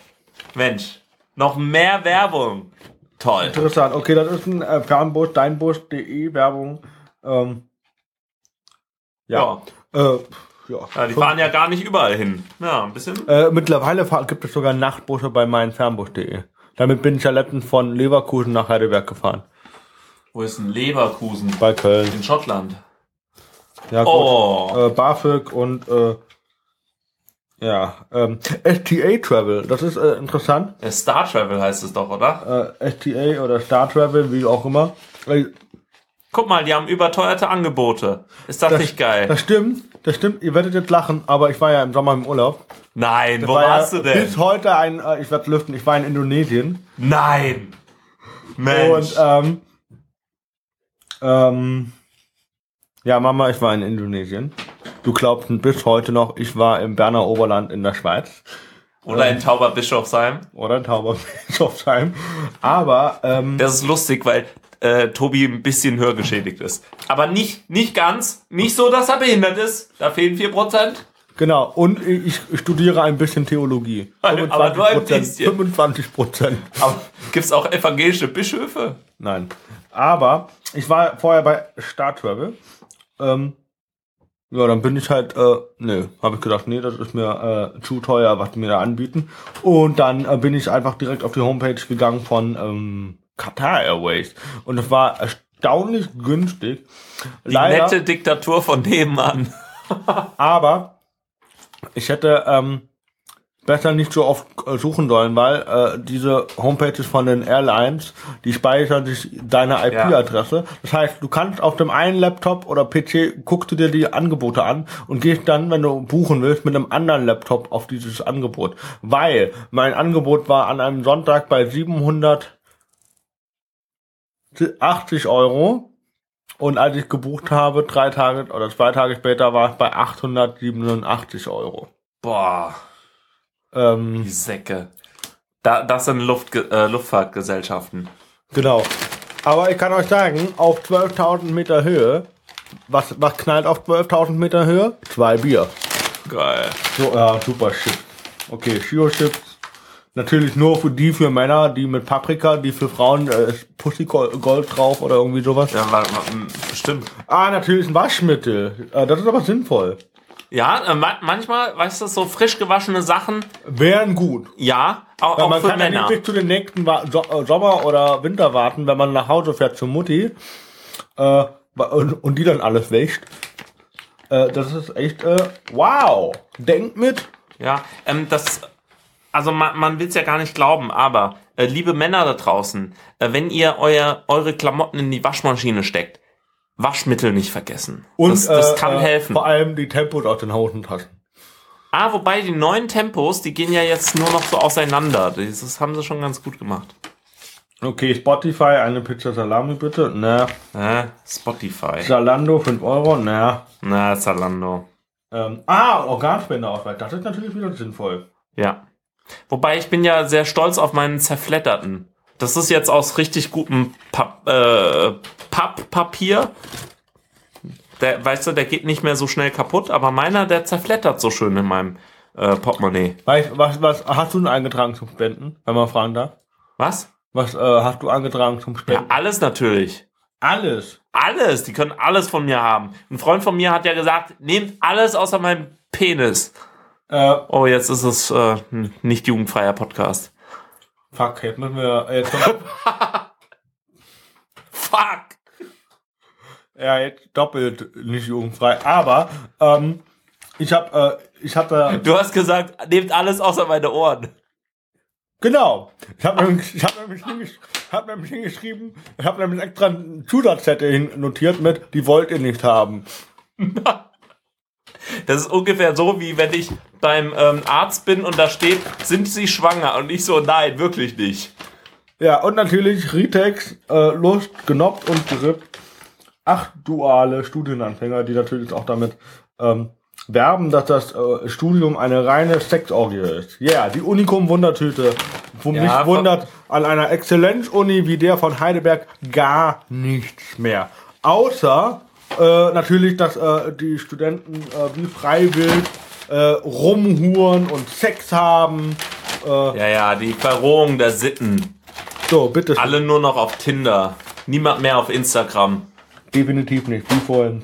Mensch, noch mehr Werbung. Toll. Interessant. Okay, das ist ein äh, Fernbus, deinbus.de Werbung. Ähm, ja. Äh, Ja. Ja, die fahren ja gar nicht überall hin. Ja, ein bisschen. Äh, mittlerweile gibt es sogar Nachtbusse bei meinfernbus.de. Damit bin ich ja letztens von Leverkusen nach Heidelberg gefahren. Wo ist ein Leverkusen? Bei Köln. In Schottland. Ja, gut. Oh. Äh, BAföG und äh, ja, ähm, STA Travel, das ist äh, interessant. Äh, Star Travel heißt es doch, oder? Äh, STA oder Star Travel, wie auch immer. Äh, Guck mal, die haben überteuerte Angebote. Ist das, nicht geil? Das stimmt, das stimmt. Ihr werdet jetzt lachen, aber ich war ja im Sommer im Urlaub. Nein, Das wo war warst ja du denn? Bis heute ein, äh, ich werde lüften, ich war in Indonesien. Nein. Mensch. Und ähm, ähm, ja, Mama, ich war in Indonesien. Du glaubst bis heute noch, ich war im Berner Oberland in der Schweiz oder in Tauberbischofsheim. oder in Tauberbischofsheim. Aber ähm, Das ist lustig, weil äh, Tobi ein bisschen hörgeschädigt ist. Aber nicht, nicht ganz. Nicht so, dass er behindert ist. Da fehlen 4%. genau, und ich, studiere ein bisschen Theologie. Aber nur ein 25%, bisschen. 25 Prozent. Gibt's auch evangelische Bischöfe? Nein. Aber ich war vorher bei Star Travel. Ähm, ja, dann bin ich halt, äh, nö, habe ich gedacht, nee, das ist mir äh, zu teuer, was die mir da anbieten. Und dann äh, bin ich einfach direkt auf die Homepage gegangen von ähm, Qatar Airways. Und es war erstaunlich günstig. Die nette Diktatur von nebenan. Aber ich hätte ähm, besser nicht so oft äh, suchen sollen, weil äh, diese Homepages von den Airlines, die speichern sich deine IP-Adresse. Das heißt, du kannst auf dem einen Laptop oder PC, guckst du dir die Angebote an und gehst dann, wenn du buchen willst, mit einem anderen Laptop auf dieses Angebot. Weil mein Angebot war an einem Sonntag bei 780 Euro. Und als ich gebucht habe, drei Tage oder zwei Tage später war es bei 887 Euro. Boah, Ähm, die Säcke. Da, das sind Luft, äh, Luftfahrtgesellschaften. genau. Aber ich kann euch sagen, auf 12.000 Meter Höhe, was, was knallt auf 12.000 Meter Höhe? Zwei Bier. Geil. So, ja, super Chips. Okay, Shio Chips. Natürlich nur für die für Männer, die mit Paprika, die für Frauen äh, ist Pussy Gold drauf oder irgendwie sowas. Ja, war, war, m, bestimmt. Ah, natürlich ein Waschmittel. Äh, das ist aber sinnvoll. Ja, äh, ma manchmal, weißt du, so frisch gewaschene Sachen, Wären gut. ja, auch, auch man für kann ja Männer. nicht bis zu den nächsten Wa- so äh, Sommer oder Winter warten, wenn man nach Hause fährt zur Mutti äh, und, und die dann alles wäscht. Äh, das ist echt, äh, wow. Denkt mit. Ja, ähm, das, also man, man will es ja gar nicht glauben, aber äh, liebe Männer da draußen, äh, wenn ihr euer, eure Klamotten in die Waschmaschine steckt, Waschmittel nicht vergessen. Und das, das äh, kann äh, helfen. Vor allem die Tempos aus den Hosentaschen. Ah, wobei die neuen Tempos, die gehen ja jetzt nur noch so auseinander. Das, haben sie schon ganz gut gemacht. Okay, Spotify, eine Pizza Salami bitte. Na, Äh, Spotify. Zalando, 5 Euro. Na. Na, Zalando. Ähm, ah, Organspendeausweis. Das ist natürlich wieder sinnvoll. Ja. Wobei ich bin ja sehr stolz auf meinen zerfledderten. Das ist jetzt aus richtig gutem Papp, äh, Papppapier. Der, weißt du, der geht nicht mehr so schnell kaputt, aber meiner, der zerflettert so schön in meinem äh, Portemonnaie. Weißt, was, was hast du denn eingetragen zum Spenden, wenn man fragen darf? Was? Was äh, hast du eingetragen zum Ja, Spenden? alles natürlich. Alles. Alles. Die können alles von mir haben. Ein Freund von mir hat ja gesagt, nehmt alles außer meinem Penis. Äh, Oh, jetzt ist es äh, ein nicht jugendfreier Podcast. Fuck, jetzt müssen wir jetzt Fuck! Ja, jetzt doppelt nicht jugendfrei. Aber ähm, ich habe, äh, ich hatte, Du hast gesagt, nehmt alles außer meine Ohren. genau. Ich habe nämlich, ich habe nämlich, hingesch hab nämlich hingeschrieben, ich habe nämlich extra einen Zusatzzettel notiert mit, die wollt ihr nicht haben. Das ist ungefähr so, wie wenn ich beim ähm, Arzt bin und da steht, sind Sie schwanger? Und ich so, nein, wirklich nicht. Ja, und natürlich Ritex, äh, Lust, genoppt und gerippt. Acht duale Studienanfänger, die natürlich auch damit ähm, werben, dass das äh, Studium eine reine Sexorgie ist. Ja, yeah, die Unikum-Wundertüte. Wo Ja, mich wundert, an einer Exzellenzuni wie der von Heidelberg gar nichts mehr. Außer äh, natürlich, dass äh, die Studenten äh, wie freiwillig äh, rumhuren und Sex haben. Äh, Ja, ja, die Verrohung der Sitten. so, bitte. Alle nur noch auf Tinder. Niemand mehr auf Instagram. Definitiv nicht, wie vorhin.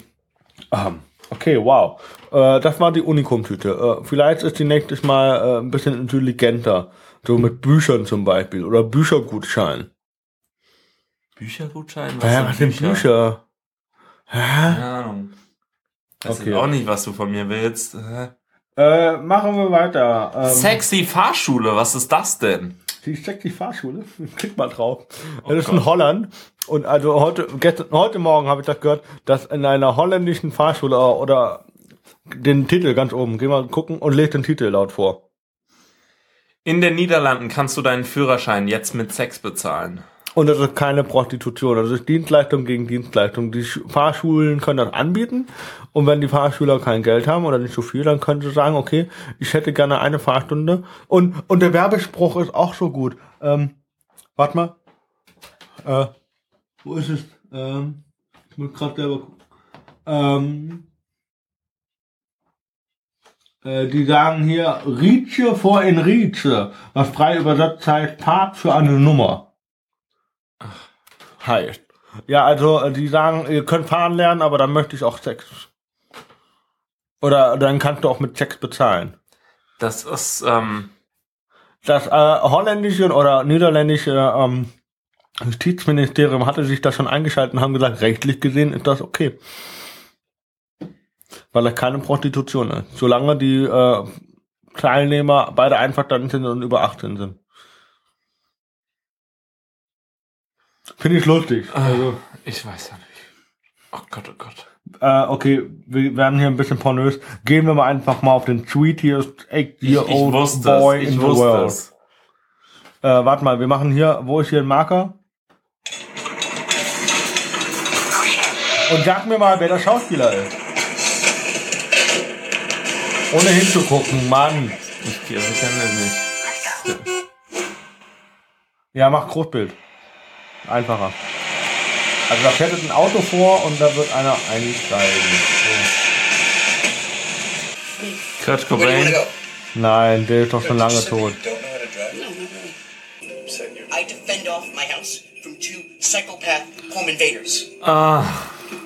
Ähm, Okay, wow. Äh, das war die Unikum-Tüte. Äh, vielleicht ist die nächstes Mal äh, ein bisschen intelligenter. So mit Büchern zum Beispiel. Oder Büchergutschein. Büchergutschein? Was, ja, was sind Bücher? Hä? Keine Ahnung. Weiß Okay. auch nicht, was du von mir willst. Hä? Äh, machen wir weiter. Ähm, Sexy Fahrschule, was ist das denn? Die die Fahrschule. Klick mal drauf. das ist in Holland. Und also heute, gestern, heute Morgen habe ich das gehört, dass in einer holländischen Fahrschule oder den Titel ganz oben, geh mal gucken und leg den Titel laut vor. In den Niederlanden kannst du deinen Führerschein jetzt mit Sex bezahlen. Und das ist keine Prostitution, das ist Dienstleistung gegen Dienstleistung. Die Sch- Fahrschulen können das anbieten und wenn die Fahrschüler kein Geld haben oder nicht so viel, dann können sie sagen, okay, ich hätte gerne eine Fahrstunde. Und, und der Werbespruch ist auch so gut. Ähm, warte mal. Äh, wo ist es? Ähm, ich muss gerade selber gucken. Ähm, äh, die sagen hier Rietsche vor in Rietsche, was frei übersetzt heißt Part für eine Nummer heißt. Ja, also äh, die sagen, ihr könnt fahren lernen, aber dann möchte ich auch Sex. Oder dann kannst du auch mit Sex bezahlen. Das ist, ähm, Das äh, holländische oder niederländische ähm, Justizministerium hatte sich da schon eingeschaltet und haben gesagt, rechtlich gesehen ist das okay. Weil das keine Prostitution ist. Solange die äh, Teilnehmer beide einverstanden sind und über 18 sind. Finde ich lustig. Also, ich weiß ja nicht. Oh Gott, oh Gott. Äh, okay, wir werden hier ein bisschen pornös. Gehen wir mal einfach mal auf den sweetest Ich, ich 8-year-old wusste boy in ich the world. es. Äh, warte mal, wir machen hier, wo ist hier ein Marker? Und sag mir mal, wer der Schauspieler ist. Ohne hinzugucken, Mann. Ich, wir kennen den nicht. Ja, mach Großbild. Einfacher. Also da fährt jetzt ein Auto vor und da wird einer einsteigen. Kurt you want Cobain. Nein, der ist doch schon lange tot. you Don't know how to drive? No, not really. Said you're I defend off my house from two psychopath home invaders. Ah,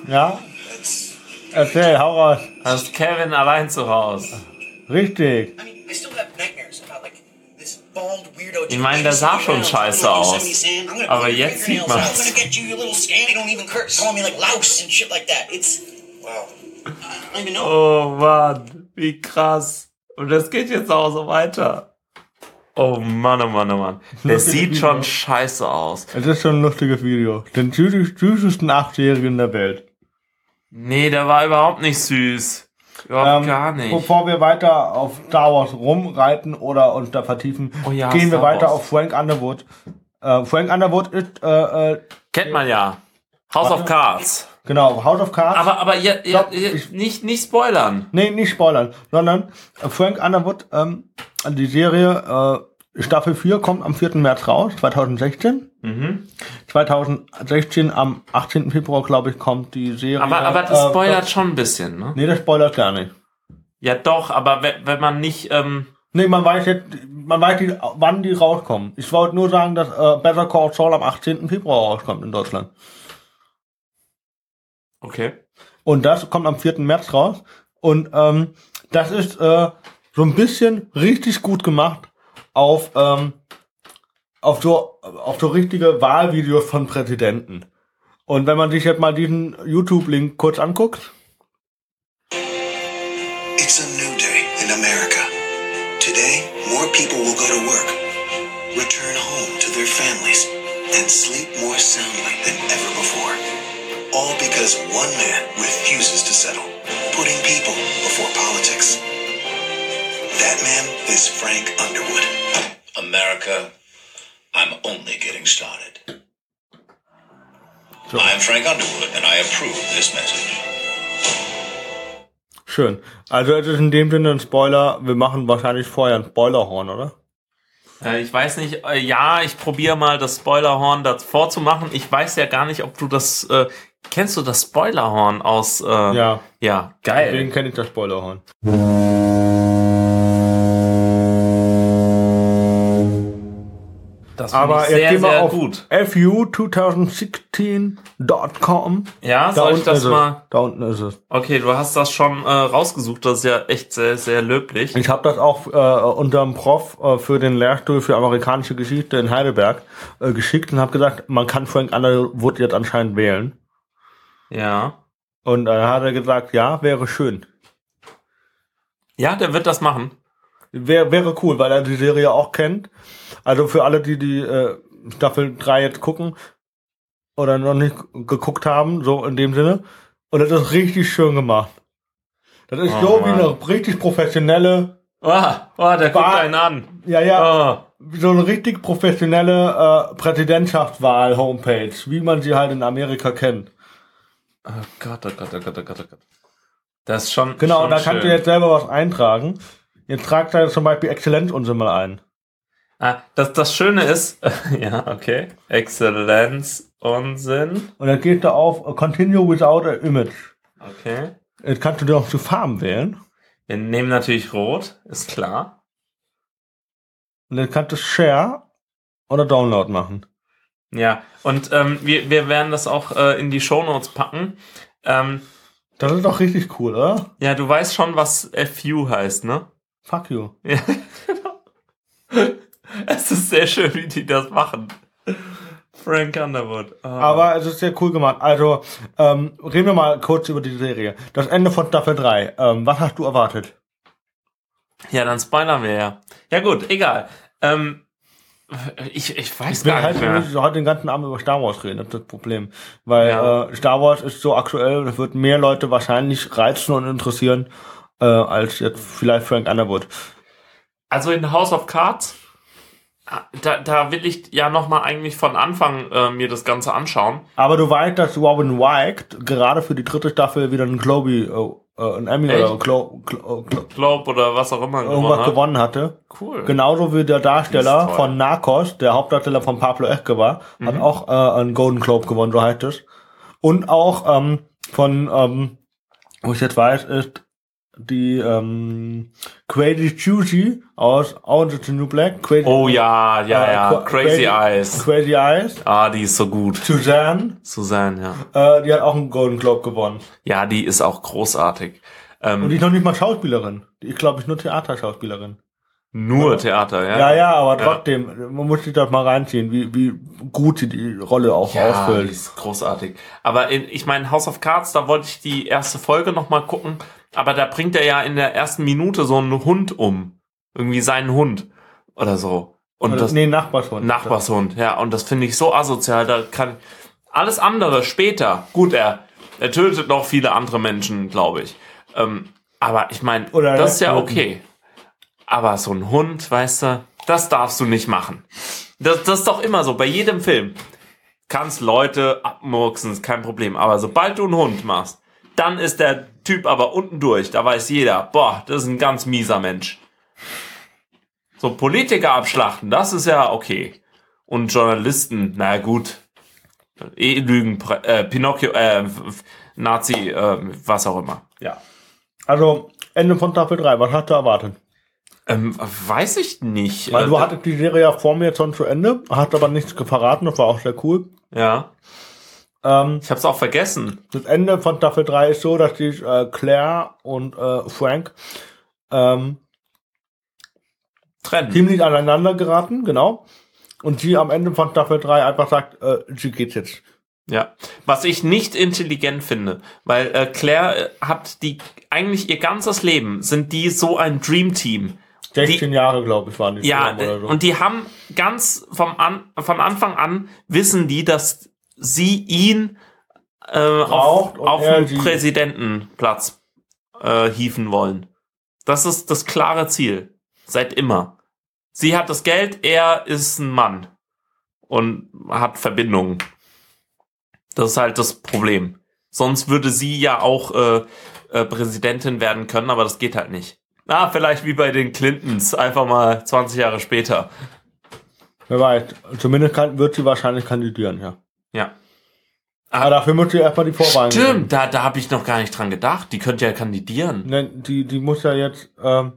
Ja? That's Erzähl, hau raus. hast Kevin allein zu Hause. Richtig. Ich meine, der sah schon scheiße aus. Aber jetzt sieht even know. Oh Mann, wie krass. Und das geht jetzt auch so weiter. Oh Mann, oh Mann, oh Mann. Der sieht schon scheiße aus. Es ist schon ein lustiges Video. Den süßes- süßesten Achtjährigen der Welt. Nee, der war überhaupt nicht süß. Überhaupt Ähm, gar nicht. Bevor wir weiter auf Star Wars rumreiten oder uns da vertiefen, Oh ja, gehen wir Star weiter Wars. auf Frank Underwood. Äh, Frank Underwood ist, äh, äh, Kennt man ja. House of Cards. genau, House of Cards. Aber, aber ja, ja, Stopp, ja, ich- nicht, nicht spoilern. Nee, nicht spoilern, sondern Frank Underwood, ähm, die Serie, äh, Staffel 4 kommt am 4. März raus, 2016. Mhm. 2016 am 18. Februar, glaube ich, kommt die Serie. Aber, aber das äh, spoilert schon ein bisschen, ne? Nee, das spoilert gar nicht. Ja, doch, aber wenn, wenn man nicht, ähm, Nee, man weiß jetzt, man weiß, die, wann die rauskommen. Ich wollte nur sagen, dass äh, Better Call Saul am 18. Februar rauskommt in Deutschland. okay. Und das kommt am 4. März raus. Und ähm, das ist äh, so ein bisschen richtig gut gemacht auf, ähm, auf, so, auf so richtige Wahlvideos von Präsidenten. Und wenn man sich jetzt mal diesen YouTube-Link kurz anguckt, It's a new day in America. Today, more people will go to work, return home to their families, and sleep more soundly than ever before. All because one man refuses to settle, putting people before politics. That man is Frank Underwood. America, I'm only getting started. So. I'm Frank Underwood, and I approve this message. schön. Also es ist in dem Sinne ein Spoiler. Wir machen wahrscheinlich vorher ein Spoilerhorn, oder? Äh, ich weiß nicht, äh, ja, ich probiere mal das Spoilerhorn davor zu machen. Ich weiß ja gar nicht, ob du das, äh, kennst du das Spoilerhorn aus, äh, Ja. ja, Deswegen geil. kenne ich das Spoilerhorn. Das Aber ich jetzt sehr, gehen wir sehr auf gut. fu2016.com. Ja, Da soll ich unten das mal? es. Da unten ist es. Okay, du hast das schon äh, rausgesucht. Das ist ja echt sehr, sehr löblich. Ich habe das auch äh, unserem Prof äh, für den Lehrstuhl für amerikanische Geschichte in Heidelberg äh, geschickt und habe gesagt, man kann Frank Underwood jetzt anscheinend wählen. Ja. Und dann hat er gesagt, ja, wäre schön. Ja, der wird das machen. Wär, wäre cool, weil er die Serie auch kennt. Also für alle, die die äh, Staffel 3 jetzt gucken oder noch nicht geguckt haben, so in dem Sinne. Und das ist richtig schön gemacht. Das ist Oh, so wie eine richtig professionelle, Oh, oh der guckt einen an. ja, ja, Oh. so eine richtig professionelle äh, Präsidentschaftswahl-Homepage, wie man sie halt in Amerika kennt. oh Gott, oh Gott, oh Gott, oh Gott, oh Gott. Das ist schon. Genau, schon und da kannst du schön. jetzt selber was eintragen. Jetzt tragt da zum Beispiel Exzellenzunsinn mal ein. Ah, das, das Schöne ist, ja, okay. Exzellenz, Unsinn. Und dann geht da auf Continue without a image. Okay. Jetzt kannst du dir auch zu Farben wählen. Wir nehmen natürlich Rot, ist klar. Und dann kannst du Share oder Download machen. Ja, und ähm, wir, wir werden das auch äh, in die Shownotes packen. Ähm, Das ist doch richtig cool, oder? ja, du weißt schon, was FU heißt, ne? Fuck you. Ja, genau. Es ist sehr schön, wie die das machen. Frank Underwood. Ah. Aber es ist sehr cool gemacht. Also, ähm, reden wir mal kurz über die Serie. Das Ende von Staffel 3. Ähm, was hast du erwartet? Ja, dann spoilern wir ja. Ja gut, egal. Ähm, ich, ich weiß Ich will gar halt nicht mehr. nicht heute den ganzen Abend über Star Wars reden, das ist das Problem. Weil Ja. äh, Star Wars ist so aktuell, das wird mehr Leute wahrscheinlich reizen und interessieren, äh, als jetzt vielleicht Frank Underwood. Also in House of Cards, da, da will ich ja nochmal eigentlich von Anfang äh, mir das Ganze anschauen. Aber du weißt, dass Robin White gerade für die dritte Staffel wieder einen Globy, äh, äh, einen Emmy Echt? oder Glo Glo Glo Globe oder was auch immer gewonnen irgendwas hat. gewonnen hatte. Cool. Genauso wie der Darsteller von Narcos, der Hauptdarsteller von Pablo Escobar, hat Mhm. auch äh, einen Golden Globe gewonnen, so heißt es. Und auch ähm, von, ähm, wo ich jetzt weiß, ist die ähm, Crazy Juicy aus Orange is the New Black. Crazy, Oh ja, ja, äh, ja. Qu- Crazy Eyes. Crazy Eyes. Ah, die ist so gut. Suzanne, Suzanne, ja. äh, die hat auch einen Golden Globe gewonnen. Ja, die ist auch großartig. Und Ähm, die ist noch nicht mal Schauspielerin. Die ist, glaube ich, nur Theaterschauspielerin. nur Theater, ja. Ja, ja, aber Ja. trotzdem, man muss sich das mal reinziehen, wie, wie gut sie die Rolle auch Ja, die ausfüllt. ist großartig. Aber in, ich meine, House of Cards, da wollte ich die erste Folge noch mal gucken. Aber da bringt er ja in der ersten Minute so einen Hund um. Irgendwie seinen Hund. Oder so. Und Oder- das, nee, Nachbarshund. Nachbarshund, ja. Und das finde ich so asozial. Da kann alles andere später. Gut, er, er tötet noch viele andere Menschen, glaube ich. Ähm, aber ich meine, das ist ja okay. Aber so ein Hund, weißt du, das darfst du nicht machen. Das, das ist doch immer so, bei jedem Film. Kannst Leute abmurksen, ist kein Problem. Aber sobald du einen Hund machst, dann ist der Typ aber unten durch. Da weiß jeder, boah, das ist ein ganz mieser Mensch. So Politiker abschlachten, das ist ja okay. Und Journalisten, na gut. Eh Lügen, äh, Pinocchio, äh, Nazi, äh, was auch immer. Ja. Also, Ende von Staffel 3, was hast du erwartet? Ähm, weiß ich nicht. Weil Äh, du hattest die Serie ja vor mir schon zu Ende, hast aber nichts verraten, das war auch sehr cool. ja, Ähm, ich hab's auch vergessen. das Ende von Staffel 3 ist so, dass die äh, Claire und äh, Frank ähm, Trennen. ziemlich aneinander geraten, genau. Und sie am Ende von Staffel 3 einfach sagt, äh, sie geht jetzt. Ja, was ich nicht intelligent finde, weil äh, Claire äh, hat die eigentlich ihr ganzes Leben sind die so ein Dream Team. 16 Jahre, glaube ich, waren die Ja, so. und die haben ganz vom an, von Anfang an wissen die, dass sie ihn äh, auf, auf den. Präsidentenplatz äh, hieven wollen. Das ist das klare Ziel. Seit immer. Sie hat das Geld, er ist ein Mann. Und hat Verbindungen. Das ist halt das Problem. Sonst würde sie ja auch äh, äh, Präsidentin werden können, aber das geht halt nicht. Ah, vielleicht wie bei den Clintons, einfach mal 20 Jahre später. Wer weiß, zumindest kann, wird sie wahrscheinlich kandidieren, ja. Ja. Aber dafür muss sie erstmal die Vorwahlen. Stimmt, da, da habe ich noch gar nicht dran gedacht. Die könnte ja kandidieren. Ne, die, die muss ja jetzt, ähm,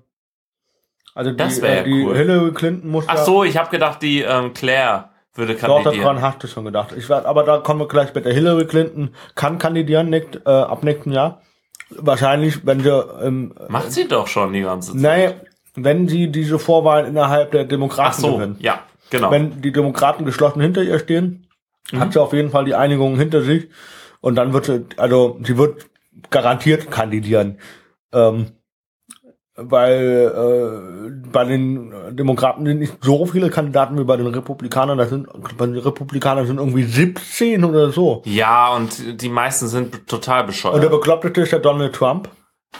Also Das die, wär äh, die cool. Hillary Clinton muss Ach ja, so, ich habe gedacht, die ähm, Claire würde Doch, kandidieren. daran hast du schon gedacht. Ich werd, aber da kommen wir gleich mit der Hillary Clinton kann kandidieren nächst, äh, ab nächsten Jahr. Wahrscheinlich, wenn sie ähm, Macht sie doch schon die ganze Zeit. nee, wenn sie diese Vorwahlen innerhalb der Ach Demokraten so, gewinnen. ja, genau. Wenn die Demokraten geschlossen hinter ihr stehen, Mhm. hat sie auf jeden Fall die Einigung hinter sich und dann wird sie, also sie wird garantiert kandidieren. Ähm, weil äh, bei den Demokraten sind nicht so viele Kandidaten wie bei den Republikanern. Das sind, bei den Republikanern sind irgendwie 17 oder so. ja, und die meisten sind total Und der bescheuert. Bekloppteste ist der Donald Trump.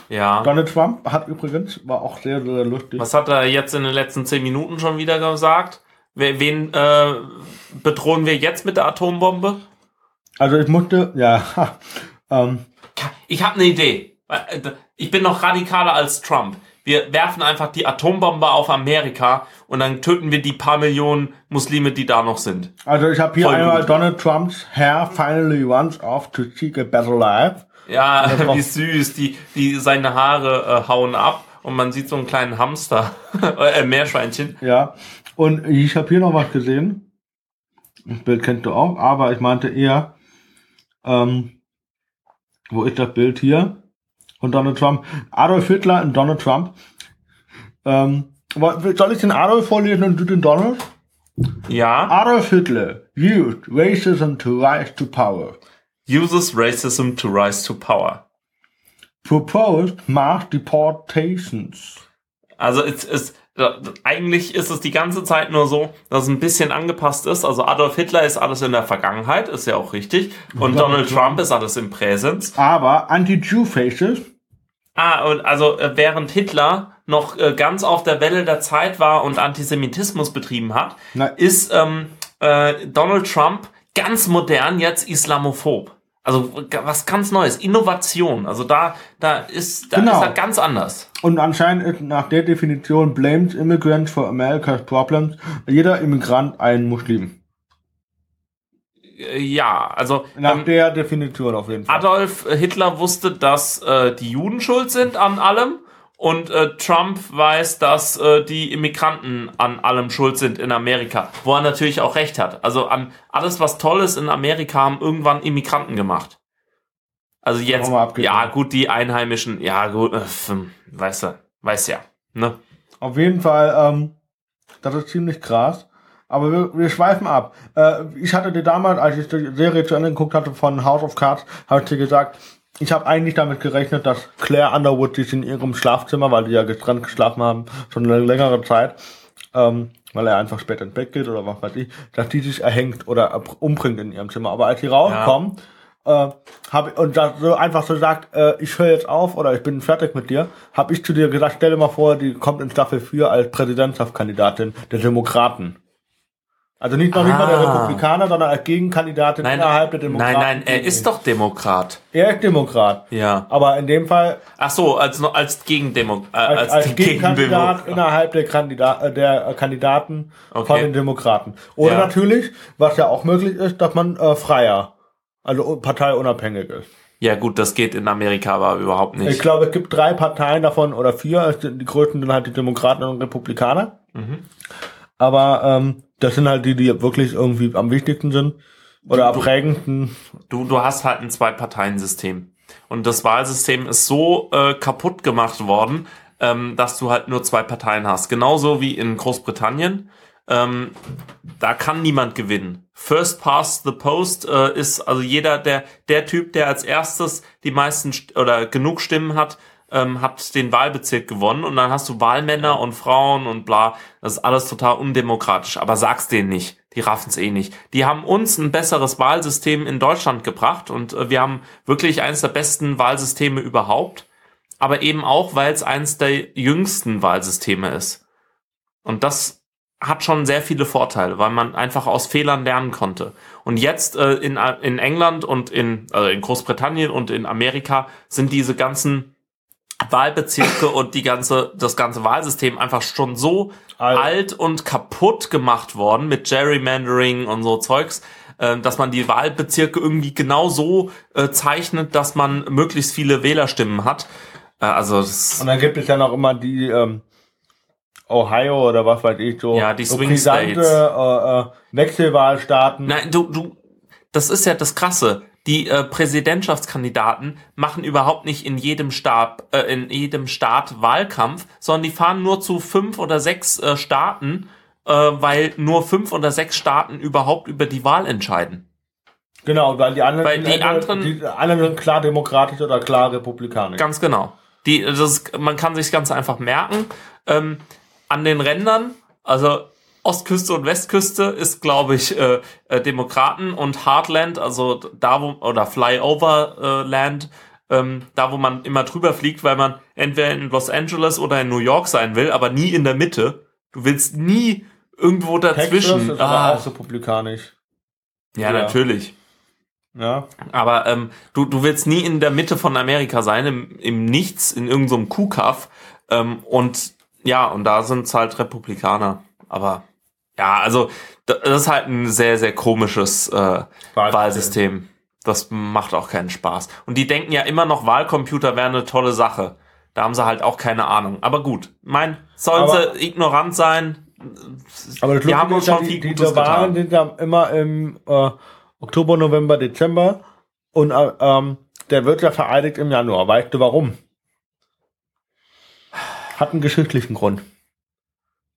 Ja. Donald Trump hat übrigens, war auch sehr, sehr lustig. Was hat er jetzt in den letzten zehn Minuten schon wieder gesagt? Wen äh, bedrohen wir jetzt mit der Atombombe? Also ich musste, ja, ähm, Ich habe eine Idee. Ich bin noch radikaler als Trump. Wir werfen einfach die Atombombe auf Amerika und dann töten wir die paar Millionen Muslime, die da noch sind. also ich habe hier Voll einmal gut. Donald Trumps Hair finally runs off to seek a better life. Ja, wie süß. Die, die seine Haare äh, hauen ab und man sieht so einen kleinen Hamster, äh, Meerschweinchen. Ja, und ich habe hier noch was gesehen. Das Bild kennst du auch, aber ich meinte eher, ähm, wo ist das Bild hier? Von Donald Trump. Adolf Hitler und Donald Trump. Ähm, soll ich den Adolf vorlesen und du den Donald? Ja. Adolf Hitler used racism to rise to power. Uses racism to rise to power. Proposed mass deportations. Also es ist äh, eigentlich ist es die ganze Zeit nur so, dass es ein bisschen angepasst ist. Also Adolf Hitler ist alles in der Vergangenheit, ist ja auch richtig. Und Donald Trump ist alles im Präsens. Aber anti-Jew faces Ah, und also äh, während Hitler noch äh, ganz auf der Welle der Zeit war und Antisemitismus betrieben hat, Nein. ist ähm, äh, Donald Trump ganz modern jetzt Islamophob. Also was ganz Neues, Innovation. Also da, da ist, da Genau. ist er ganz anders. Und anscheinend ist nach der Definition blames immigrants for America's problems jeder Immigrant ein Muslim. Äh, Ja, also Nach ähm, der Definition auf jeden Fall. Adolf Hitler wusste, dass äh, die Juden schuld sind an allem und äh, Trump weiß, dass äh, die Immigranten an allem schuld sind in Amerika, wo er natürlich auch recht hat. Also an alles, was toll ist in Amerika, haben irgendwann Immigranten gemacht. Also jetzt, ja gut, die Einheimischen, ja gut, äh, weißt du, weiß ja, ne? Auf jeden Fall, ähm, das ist ziemlich krass. Aber wir, wir schweifen ab. Äh, ich hatte dir damals, als ich die Serie zu Ende geguckt hatte von House of Cards, habe ich dir gesagt, ich habe eigentlich damit gerechnet, dass Claire Underwood sich in ihrem Schlafzimmer, weil die ja getrennt geschlafen haben, schon eine längere Zeit, ähm, weil er einfach später ins Bett geht oder was weiß ich, dass die sich erhängt oder umbringt in ihrem Zimmer. Aber als die rauskommen, äh, hab, und das so einfach so sagt, äh, ich höre jetzt auf oder ich bin fertig mit dir, habe ich zu dir gesagt, stell dir mal vor, die kommt in Staffel 4 als Präsidentschaftskandidatin der Demokraten. Also nicht noch nicht mal der Ah. Republikaner, sondern als Gegenkandidatin Nein, innerhalb der nein, Demokraten. nein, er ist doch Demokrat. Er ist Demokrat. Ja. Aber in dem Fall Ach so, als als Gegendemo äh, als, als, als Gegenkandidat innerhalb der, Kandida äh, der Kandidaten von Okay. den Demokraten. Oder Ja. natürlich, was ja auch möglich ist, dass man äh, freier, also parteiunabhängig ist. Ja gut, das geht in Amerika aber überhaupt nicht. Ich glaube, es gibt drei Parteien davon oder vier. Die größten sind halt die Demokraten und Republikaner. Mhm. Aber ähm, das sind halt die, die wirklich irgendwie am wichtigsten sind oder am prägendsten. Du, du hast halt ein Zwei-Parteien-System. Und das Wahlsystem ist so äh, kaputt gemacht worden, ähm, dass du halt nur zwei Parteien hast. Genauso wie in Großbritannien. Ähm, da kann niemand gewinnen. First past the post äh, ist also jeder, der, der Typ, der als erstes die meisten St oder genug Stimmen hat, ähm, hat den Wahlbezirk gewonnen und dann hast du Wahlmänner und Frauen und bla. Das ist alles total undemokratisch. Aber sag's denen nicht. Die raffen's eh nicht. Die haben uns ein besseres Wahlsystem in Deutschland gebracht und äh, wir haben wirklich eines der besten Wahlsysteme überhaupt. Aber eben auch, weil es eines der jüngsten Wahlsysteme ist. Und das hat schon sehr viele Vorteile, weil man einfach aus Fehlern lernen konnte. Und jetzt äh, in, in England und in, also in Großbritannien und in Amerika sind diese ganzen Wahlbezirke und die ganze, das ganze Wahlsystem einfach schon so Alt. alt, und kaputt gemacht worden mit Gerrymandering und so Zeugs, äh, dass man die Wahlbezirke irgendwie genau so äh, zeichnet, dass man möglichst viele Wählerstimmen hat. Äh, also Und dann gibt es ja noch immer die ähm, Ohio oder was weiß ich so. Ja, die so Swing brisante, States. Äh, äh, Wechselwahlstaaten. Nein, du, du, das ist ja das Krasse. Die äh, Präsidentschaftskandidaten machen überhaupt nicht in jedem Staat, äh, in jedem Staat Wahlkampf, sondern die fahren nur zu fünf oder sechs äh, Staaten, äh, weil nur fünf oder sechs Staaten überhaupt über die Wahl entscheiden. Genau, weil die anderen, Weil die anderen- die anderen sind klar demokratisch oder klar republikanisch. Ganz genau. Die, das man kann sich ganz einfach merken. Ähm, an den Rändern, also Ostküste und Westküste ist, glaube ich, äh, äh, Demokraten und Heartland, also da wo oder Flyover äh, Land, ähm, da wo man immer drüber fliegt, weil man entweder in Los Angeles oder in New York sein will, aber nie in der Mitte. Du willst nie irgendwo Texas dazwischen. ist aber Ah, auch republikanisch. ja, ja. natürlich. Ja. Aber ähm, du, du willst nie in der Mitte von Amerika sein, im, im Nichts, in irgendeinem Kuhkaff. Ähm, und ja, und da sind's halt Republikaner. Aber ja, also da- das ist halt ein sehr, sehr komisches äh, Wahlsystem. Das macht auch keinen Spaß. Und die denken ja immer noch, Wahlcomputer wäre eine tolle Sache. Da haben sie halt auch keine Ahnung. Aber gut, mein, sollen Aber- sie ignorant sein? Aber das Wir haben uns schon die, viel Gutes Wahlen getan. sind ja immer im äh, Oktober, November, Dezember und äh, ähm, der wird ja vereidigt im Januar. Weißt du warum? Hat einen geschichtlichen Grund.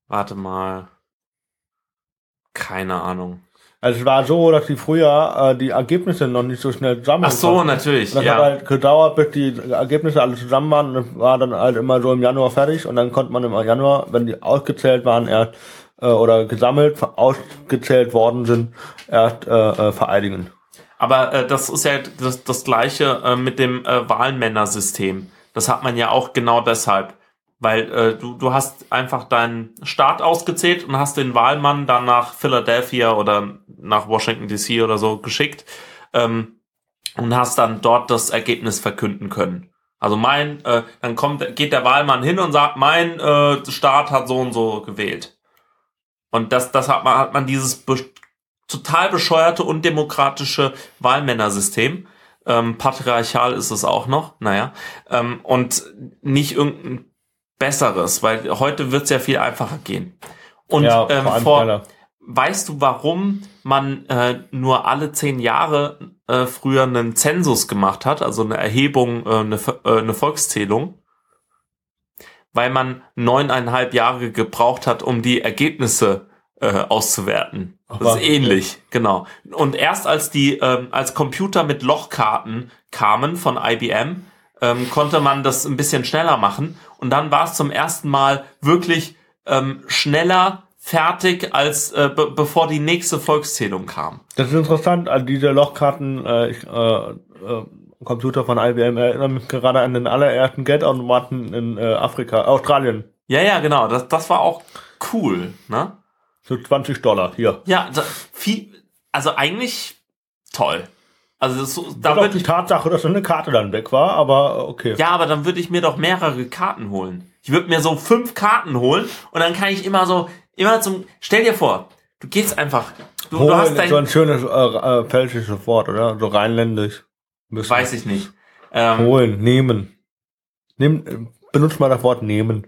Warte mal. Keine Ahnung. Also es war so, dass die früher äh, die Ergebnisse noch nicht so schnell zusammen Ach so, natürlich, Das ja. hat halt gedauert, bis die Ergebnisse alle zusammen waren. Und das war dann halt immer so im Januar fertig. Und dann konnte man im Januar, wenn die ausgezählt waren, erst äh, oder gesammelt, ausgezählt worden sind, erst äh, äh, vereidigen. Aber äh, das ist ja das, das gleiche äh, mit dem äh, Wahlmännersystem. Das hat man ja auch genau deshalb. Weil äh, du, du hast einfach deinen Staat ausgezählt und hast den Wahlmann dann nach Philadelphia oder nach Washington DC oder so geschickt ähm, und hast dann dort das Ergebnis verkünden können. Also mein, äh, dann kommt, geht der Wahlmann hin und sagt, mein äh, Staat hat so und so gewählt. Und das, das hat man, hat man dieses be total bescheuerte, undemokratische Wahlmännersystem. Ähm, patriarchal ist es auch noch, naja. Ähm, und nicht irgendein besseres, weil heute wird es ja viel einfacher gehen. Und Ja, ähm, vor schneller. weißt du, warum man äh, nur alle zehn Jahre äh, früher einen Zensus gemacht hat, also eine Erhebung, äh, eine, äh, eine Volkszählung? Weil man neuneinhalb Jahre gebraucht hat, um die Ergebnisse äh, auszuwerten. Das ist ähnlich, genau. Und erst als die, ähm, als Computer mit Lochkarten kamen von IBM, ähm, konnte man das ein bisschen schneller machen. Und dann war es zum ersten Mal wirklich ähm, schneller fertig, als äh, be bevor die nächste Volkszählung kam. Das ist interessant, an diese Lochkarten, äh, ich, äh, äh, Computer von IBM erinnern mich gerade an den allerersten Geldautomaten in äh, Afrika, Australien. Ja, ja, genau. Das, das war auch cool, ne? So 20 Dollar, hier. Ja, viel, also eigentlich toll. Also das, so- Da würde die Tatsache, dass so eine Karte dann weg war, aber äh, okay. Ja, aber dann würde ich mir doch mehrere Karten holen. Ich würde mir so fünf Karten holen und dann kann ich immer so, immer zum, stell dir vor, du gehst einfach, du, du Holen hast ist dein, so ein schönes äh, äh, pfälzisches Wort, oder? So rheinländisch. Bisschen. weiß ich nicht. Ähm, Holen, nehmen. Nimm, äh, benutzt mal das Wort nehmen.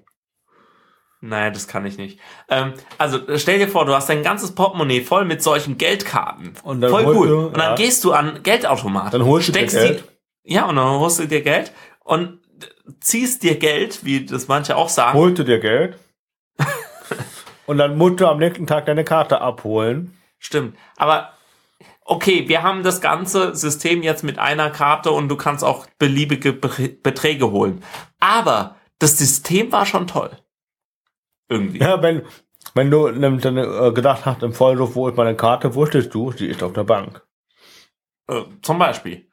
Nein, das kann ich nicht. Ähm, also stell dir vor, du hast dein ganzes Portemonnaie voll mit solchen Geldkarten. Und dann voll holst cool. du- und dann ja. gehst du an Geldautomaten. Dann holst du dir Geld. Die, ja, und dann holst du dir Geld und ziehst dir Geld, wie das manche auch sagen. Holte dir Geld. und dann musst du am nächsten Tag deine Karte abholen. Stimmt. Aber okay, wir haben das ganze System jetzt mit einer Karte und du kannst auch beliebige Be Beträge holen. Aber das System war schon toll. Irgendwie. Ja, wenn, wenn du nämlich dann äh, gedacht hast, im Vollruf, wo ist meine Karte, wusstest du, sie ist auf der Bank. Äh, zum Beispiel.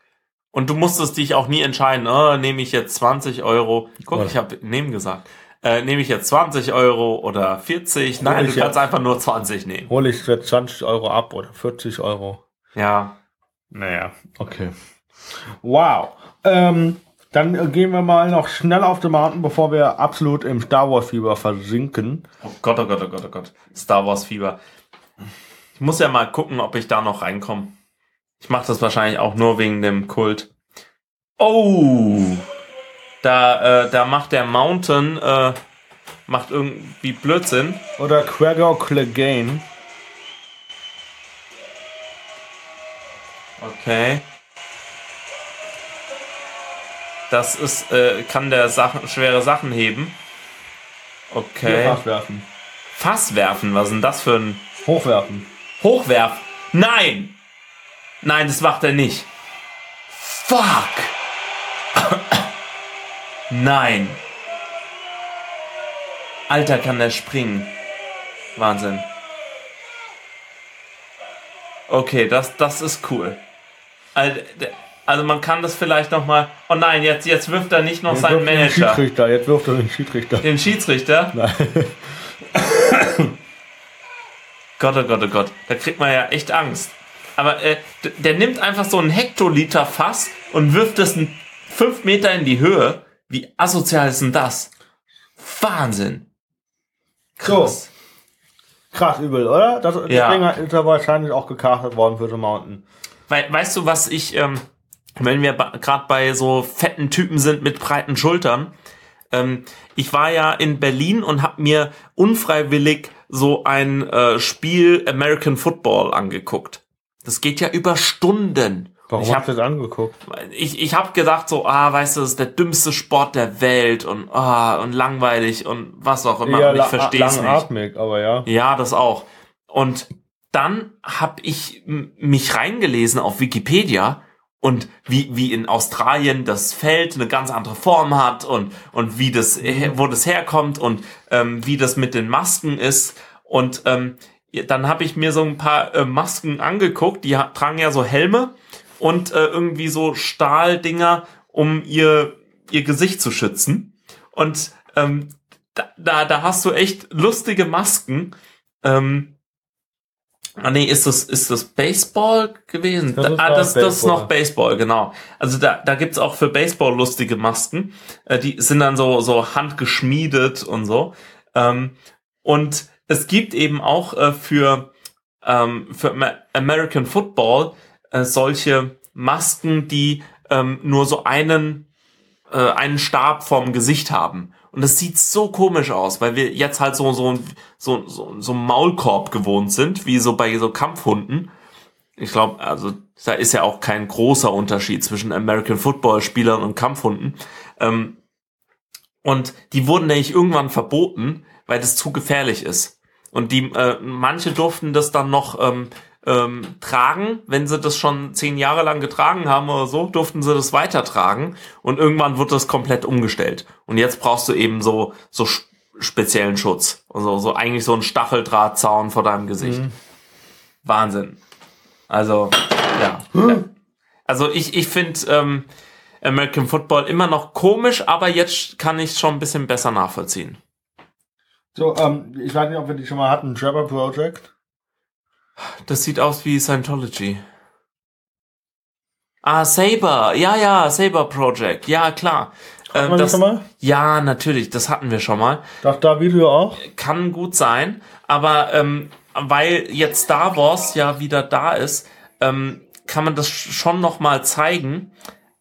Und du musstest dich auch nie entscheiden, oh, nehme ich jetzt 20 Euro. Guck, Ja. ich habe nehmen gesagt. Äh, nehme ich jetzt 20 Euro oder 40? Nein, ich du kannst einfach nur 20 nehmen. Hole ich jetzt 20 Euro ab oder 40 Euro. Ja. Naja, okay. Wow. Ähm, dann gehen wir mal noch schnell auf den Mountain, bevor wir absolut im Star Wars Fieber versinken. Oh Gott, oh Gott, oh Gott, oh Gott. Star Wars Fieber. Ich muss ja mal gucken, ob ich da noch reinkomme. Ich mache das wahrscheinlich auch nur wegen dem Kult. Oh! Da, äh, da macht der Mountain, äh, macht irgendwie Blödsinn. Oder Gregor Clegane. Okay. Das ist, äh, kann der Sachen, schwere Sachen heben. Okay. Fass werfen. Fass werfen, was ist denn das für ein Hochwerfen. Hochwerf? Nein! Nein, das macht er nicht. Fuck! Nein. Alter, kann der springen. Wahnsinn. Okay, das, das ist cool. Also, also man kann das vielleicht noch mal. Oh nein, jetzt, jetzt wirft er nicht noch Jetzt seinen wirft er den Manager. Schiedsrichter. Jetzt wirft er den Schiedsrichter. Den Schiedsrichter? Nein. Gott, oh Gott, oh Gott. Da kriegt man ja echt Angst. Aber äh, der nimmt einfach so ein Hektoliter Fass und wirft es 5 Meter in die Höhe. Wie asozial ist denn das? Wahnsinn. Krass. Krass übel, oder? Das, Ja. Deswegen ist er wahrscheinlich auch gecastet worden für The Mountain. Wei weißt du, was ich, ähm, wenn wir gerade bei so fetten Typen sind mit breiten Schultern, ähm, ich war ja in Berlin und habe mir unfreiwillig so ein äh, Spiel American Football angeguckt. Das geht ja über Stunden. Warum ich hast du das angeguckt? ich, ich habe gedacht so, ah, weißt du, das ist der dümmste Sport der Welt und ah, und langweilig und was auch immer. Ja, und ich verstehe es nicht. langatmig, aber ja. Ja, das auch. Und dann habe ich mich reingelesen auf Wikipedia und wie, wie in Australien das Feld eine ganz andere Form hat und, und wie das, äh, wo das herkommt und ähm, wie das mit den Masken ist. Und ähm, dann habe ich mir so ein paar äh, Masken angeguckt, die tragen ja so Helme und äh, irgendwie so Stahldinger, um ihr, ihr Gesicht zu schützen. Und ähm, da, da, da hast du echt lustige Masken. Ähm, ah nee, ist das, ist das Baseball gewesen? Das ah, das, das ist noch Baseball, genau. Also da, da gibt's auch für Baseball lustige Masken. Äh, die sind dann so, so handgeschmiedet und so. Ähm, und es gibt eben auch äh, für, ähm, für Amer- American Football äh, solche Masken, die ähm, nur so einen, äh, einen Stab vom Gesicht haben. Und das sieht so komisch aus, weil wir jetzt halt so, so, so, so, so Maulkorb gewohnt sind, wie so bei so Kampfhunden. Ich glaube, also da ist ja auch kein großer Unterschied zwischen American Football Spielern und Kampfhunden. Ähm, und die wurden nämlich irgendwann verboten, weil das zu gefährlich ist. Und die äh, manche durften das dann noch ähm, ähm, tragen, wenn sie das schon zehn Jahre lang getragen haben oder so, durften sie das weitertragen und irgendwann wird das komplett umgestellt. Und jetzt brauchst du eben so so speziellen Schutz, also so eigentlich so ein Stacheldrahtzaun vor deinem Gesicht. Wahnsinn. Also ja. Also ich ich finde ähm, American Football immer noch komisch, aber jetzt kann ich schon ein bisschen besser nachvollziehen. So, ähm, ich weiß nicht, ob wir die schon mal hatten. Trevor Project. Das sieht aus wie Scientology. Ah, Saber. Ja, ja, Saber Project. Ja, klar. Hatten Ähm, wir das, schon mal? Ja, natürlich. Das hatten wir schon mal. Das da Video auch? Kann gut sein. Aber ähm, weil jetzt Star Wars ja wieder da ist, ähm, kann man das schon noch mal zeigen.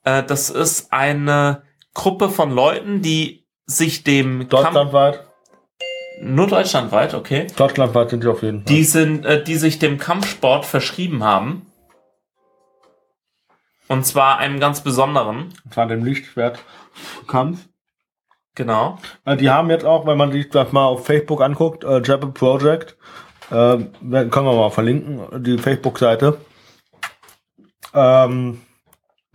Äh, das ist eine Gruppe von Leuten, die sich dem Kampf, Deutschlandweit. Nur deutschlandweit, okay, Deutschlandweit sind die auf jeden Fall. die sind, äh, die sich dem Kampfsport verschrieben haben. Und zwar einem ganz besonderen. Das war dem Lichtschwertkampf. Genau. Äh, die haben jetzt auch, wenn man sich das mal auf Facebook anguckt, äh, Jabba Project, äh, können wir mal verlinken, die Facebook-Seite. Ähm,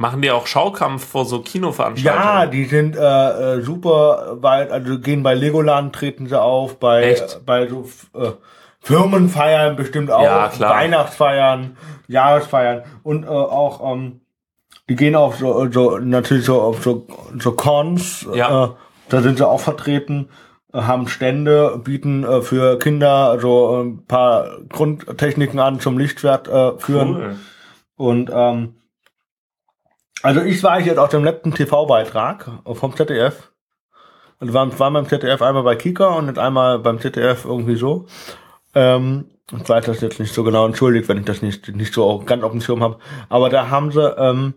Machen die auch Schaukampf vor so ja, Kinoveranstaltungen? die sind äh, äh, super weit, also gehen bei Legoland, treten sie auf, bei, Echt? bei so äh, Firmenfeiern bestimmt auch, Ja, klar. Weihnachtsfeiern, Jahresfeiern und äh, auch, ähm, die gehen auf so, so natürlich so auf so, so Cons, Ja. äh, da sind sie auch vertreten, äh, haben Stände, bieten äh, für Kinder so ein paar Grundtechniken an zum Lichtschwert äh, führen. Cool. Und ähm, also ich war jetzt aus dem letzten TV-Beitrag vom ZDF. Und war, war beim ZDF einmal bei Kika und einmal beim ZDF irgendwie so. Ähm, ich weiß das jetzt nicht so genau, entschuldigt, wenn ich das nicht, nicht so ganz auf dem Schirm habe. Aber da haben sie ähm,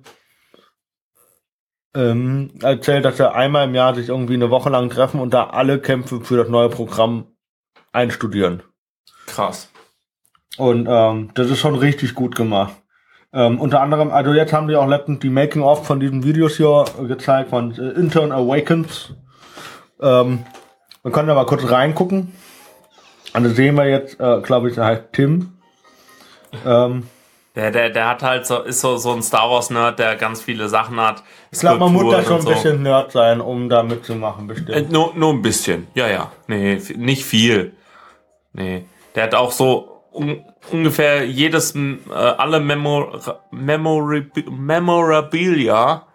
ähm, erzählt, dass er einmal im Jahr sich irgendwie eine Woche lang treffen und da alle Kämpfe für das neue Programm einstudieren. Krass. Und ähm, das ist schon richtig gut gemacht. Ähm, unter anderem, also jetzt haben die auch letztens die Making-of von diesen Videos hier gezeigt, von äh, Intern Awakens. Ähm, wir können da mal kurz reingucken. Und da sehen wir jetzt, äh, glaube ich, der heißt Tim. Ähm, Der, der, der hat halt so, ist so, so ein Star Wars Nerd, der ganz viele Sachen hat. ich glaube, man muss da schon ein bisschen Nerd sein, um da mitzumachen, Äh, bestimmt. nur, nur ein bisschen. Ja, ja. Nee, nicht viel. Nee. Der hat auch so ungefähr jedes, äh, alle Memor Memori Memorabilia.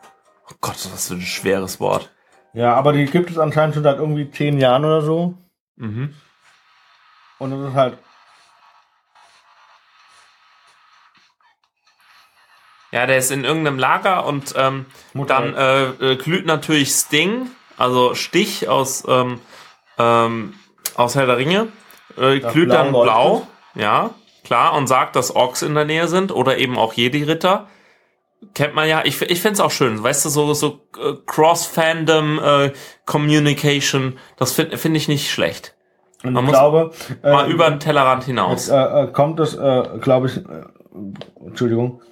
Oh Gott, was für ein schweres Wort. Ja, aber die gibt es anscheinend schon seit irgendwie zehn Jahren oder so. Mhm. Und das ist halt, Ja, der ist in irgendeinem Lager und ähm, dann äh, äh, glüht natürlich Sting, also Stich aus, ähm, ähm, aus Herr der Ringe, äh, glüht Blau dann leuchtet. blau, ja, klar, und sagt, dass Orks in der Nähe sind oder eben auch Jedi-Ritter. Kennt man ja, ich, ich find's auch schön, weißt du, so, so äh, Cross-Fandom äh, Communication, das finde find ich nicht schlecht. und Man ich muss glaube, Mal äh, über den Tellerrand hinaus. Jetzt äh, äh, kommt es, äh, glaube ich, äh, Entschuldigung,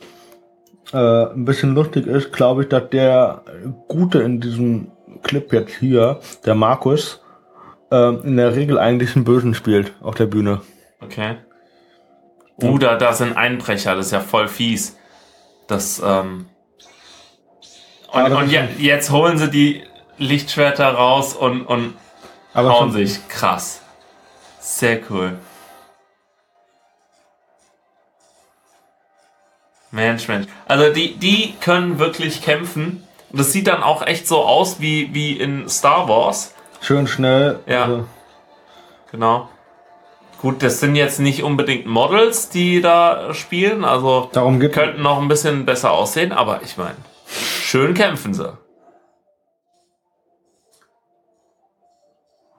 äh, ein bisschen lustig ist, glaube ich, dass der Gute in diesem Clip jetzt hier, der Markus, äh, in der Regel eigentlich einen Bösen spielt auf der Bühne. Okay. Uh, da, sind Einbrecher, das ist ja voll fies. Das, ähm. Und, und je, jetzt holen sie die Lichtschwerter raus und, und Aber hauen sich. Krass. Sehr cool. Mensch, Mensch. Also die, die können wirklich kämpfen. Und das sieht dann auch echt so aus wie, wie in Star Wars. Schön schnell. Ja. Also, Genau. Gut, das sind jetzt nicht unbedingt Models, die da spielen, also darum geht könnten noch ein bisschen besser aussehen, aber ich meine, schön kämpfen sie.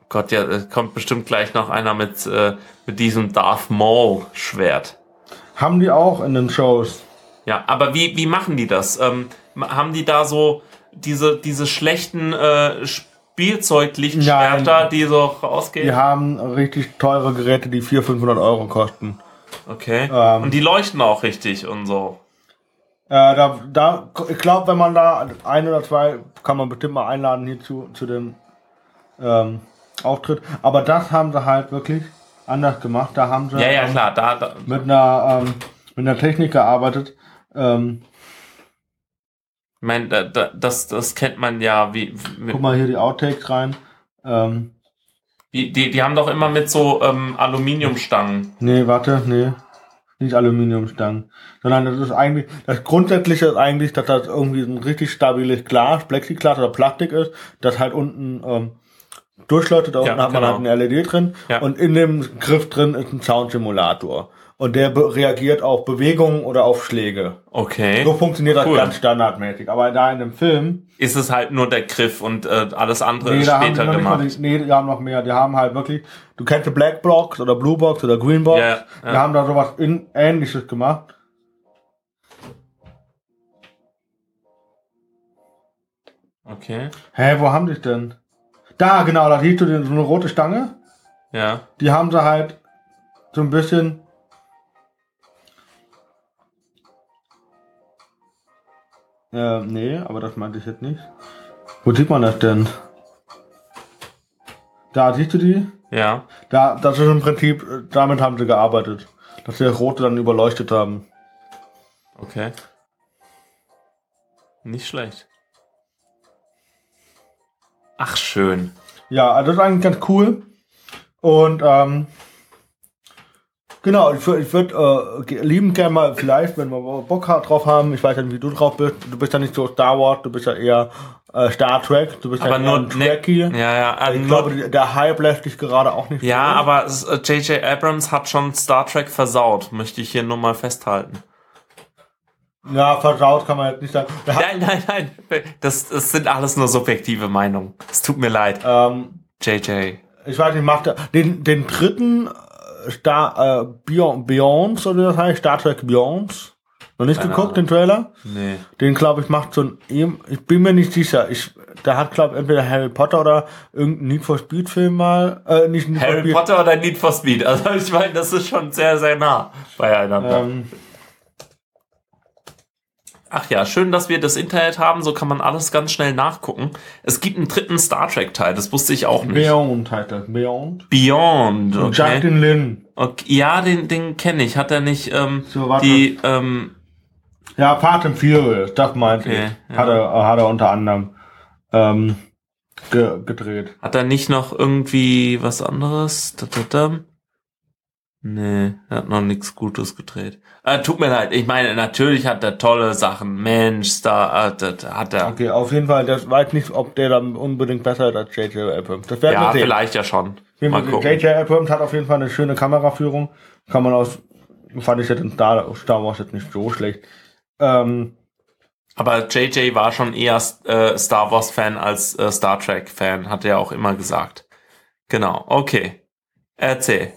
Gott, ja, es kommt bestimmt gleich noch einer mit, äh, mit diesem Darth Maul Schwert. Haben die auch in den Shows. Ja, aber wie, wie machen die das? Ähm, haben die da so diese, diese schlechten äh, Spielzeuglichtschwerter, die so rausgehen? Die haben richtig teure Geräte, die 400, 500 Euro kosten. Okay. Ähm. Und die leuchten auch richtig und so. Äh, da, da, ich glaube, wenn man da ein oder zwei, kann man bestimmt mal einladen hier zu, zu dem ähm, Auftritt. Aber das haben sie halt wirklich anders gemacht. Da haben sie Ja, ja, klar. Da, da, mit einer ähm, mit einer Technik gearbeitet. Ähm, ich meine, da, da, das, das kennt man ja. Wie, guck mal hier die Outtakes rein. Ähm, wie, die, die haben doch immer mit so ähm, Aluminiumstangen. nee, warte, nee. Nicht Aluminiumstangen. Sondern das ist eigentlich, das Grundsätzliche ist eigentlich, dass das irgendwie ein richtig stabiles Glas, Plexiglas oder Plastik ist, das halt unten ähm, durchleuchtet. Da Ja, unten hat man genau. halt eine LED drin. Ja. Und in dem Griff drin ist ein Soundsimulator. Und der reagiert auf Bewegungen oder auf Schläge. Okay. So funktioniert das Cool. ganz standardmäßig. Aber da in dem Film, Ist es halt nur der Griff und äh, alles andere nee, ist später mal, gemacht. die, nee, die haben noch mehr. Die haben halt wirklich, du kennst die Black Box oder Blue Box oder Green Box. Ja, ja. Die haben da sowas in, ähnliches gemacht. Okay. Hä, wo haben die es denn? Da, genau, da siehst du so eine rote Stange. Ja. Die haben sie halt so ein bisschen. Äh, nee, aber das meinte ich jetzt nicht. Wo sieht man das denn? Da, siehst du die? Ja. Da, das ist im Prinzip, äh, damit haben sie gearbeitet. Dass sie das Rote dann überleuchtet haben. Okay. Nicht schlecht. Ach, schön. Ja, also das ist eigentlich ganz cool. Und ähm, genau, ich würde ich würd, äh, lieben gerne mal vielleicht, wenn wir Bock drauf haben, ich weiß ja nicht, wie du drauf bist, du bist ja nicht so Star Wars, du bist ja eher äh, Star Trek, du bist Aber ja nur ein Trekkie. ne, ja, ja, äh, ich glaube, der Hype lässt dich gerade auch nicht ja, aber es- äh, J.J. Abrams hat schon Star Trek versaut, möchte ich hier nur mal festhalten. Ja, versaut kann man jetzt nicht sagen. Nein, nein, nein. Das, das sind alles nur subjektive Meinungen. Es tut mir leid. ähm, JJ. ich weiß nicht, macht er den, den dritten Star, äh, Beyond, Beyonds, oder das heißt, Star Trek Beyonds, Noch nicht Keine geguckt, Ahnung. den Trailer? Nee. Den, glaube ich, macht so ein, ich bin mir nicht sicher, ich, der hat, glaube ich, entweder Harry Potter oder irgendein Need for Speed Film mal, äh, nicht Need for Harry Speed, Potter oder Need for Speed? Also ich meine, das ist schon sehr, sehr nah beieinander. ähm, Ach ja, schön, dass wir das Internet haben, so kann man alles ganz schnell nachgucken. Es gibt einen dritten Star Trek Teil, das wusste ich auch nicht. Beyond heißt das, Beyond. Beyond, Und okay. Justin Lin. okay. Ja, den, den kenne ich. Hat er nicht ähm, So, warte. die, ähm, Ja, Part and Furious, das meinte Okay, ich. ja. Hat, er, hat er unter anderem ähm, ge gedreht. hat er nicht noch irgendwie was anderes? Da, da, da. Nee, er hat noch nichts Gutes gedreht. Äh, tut mir leid, ich meine, natürlich hat er tolle Sachen. Mensch, da äh, das hat er. Okay, auf jeden Fall, das weiß nicht, ob der dann unbedingt besser ist als J.J. Abrams. Das werden Ja, wir sehen. vielleicht ja schon. Mal gucken. J.J. Abrams hat auf jeden Fall eine schöne Kameraführung. Kann man aus, fand ich jetzt in Star, Star Wars jetzt nicht so schlecht. Ähm, Aber JJ war schon eher äh, Star Wars Fan als äh, Star Trek Fan, hat er auch immer gesagt. Genau, okay. Erzähl.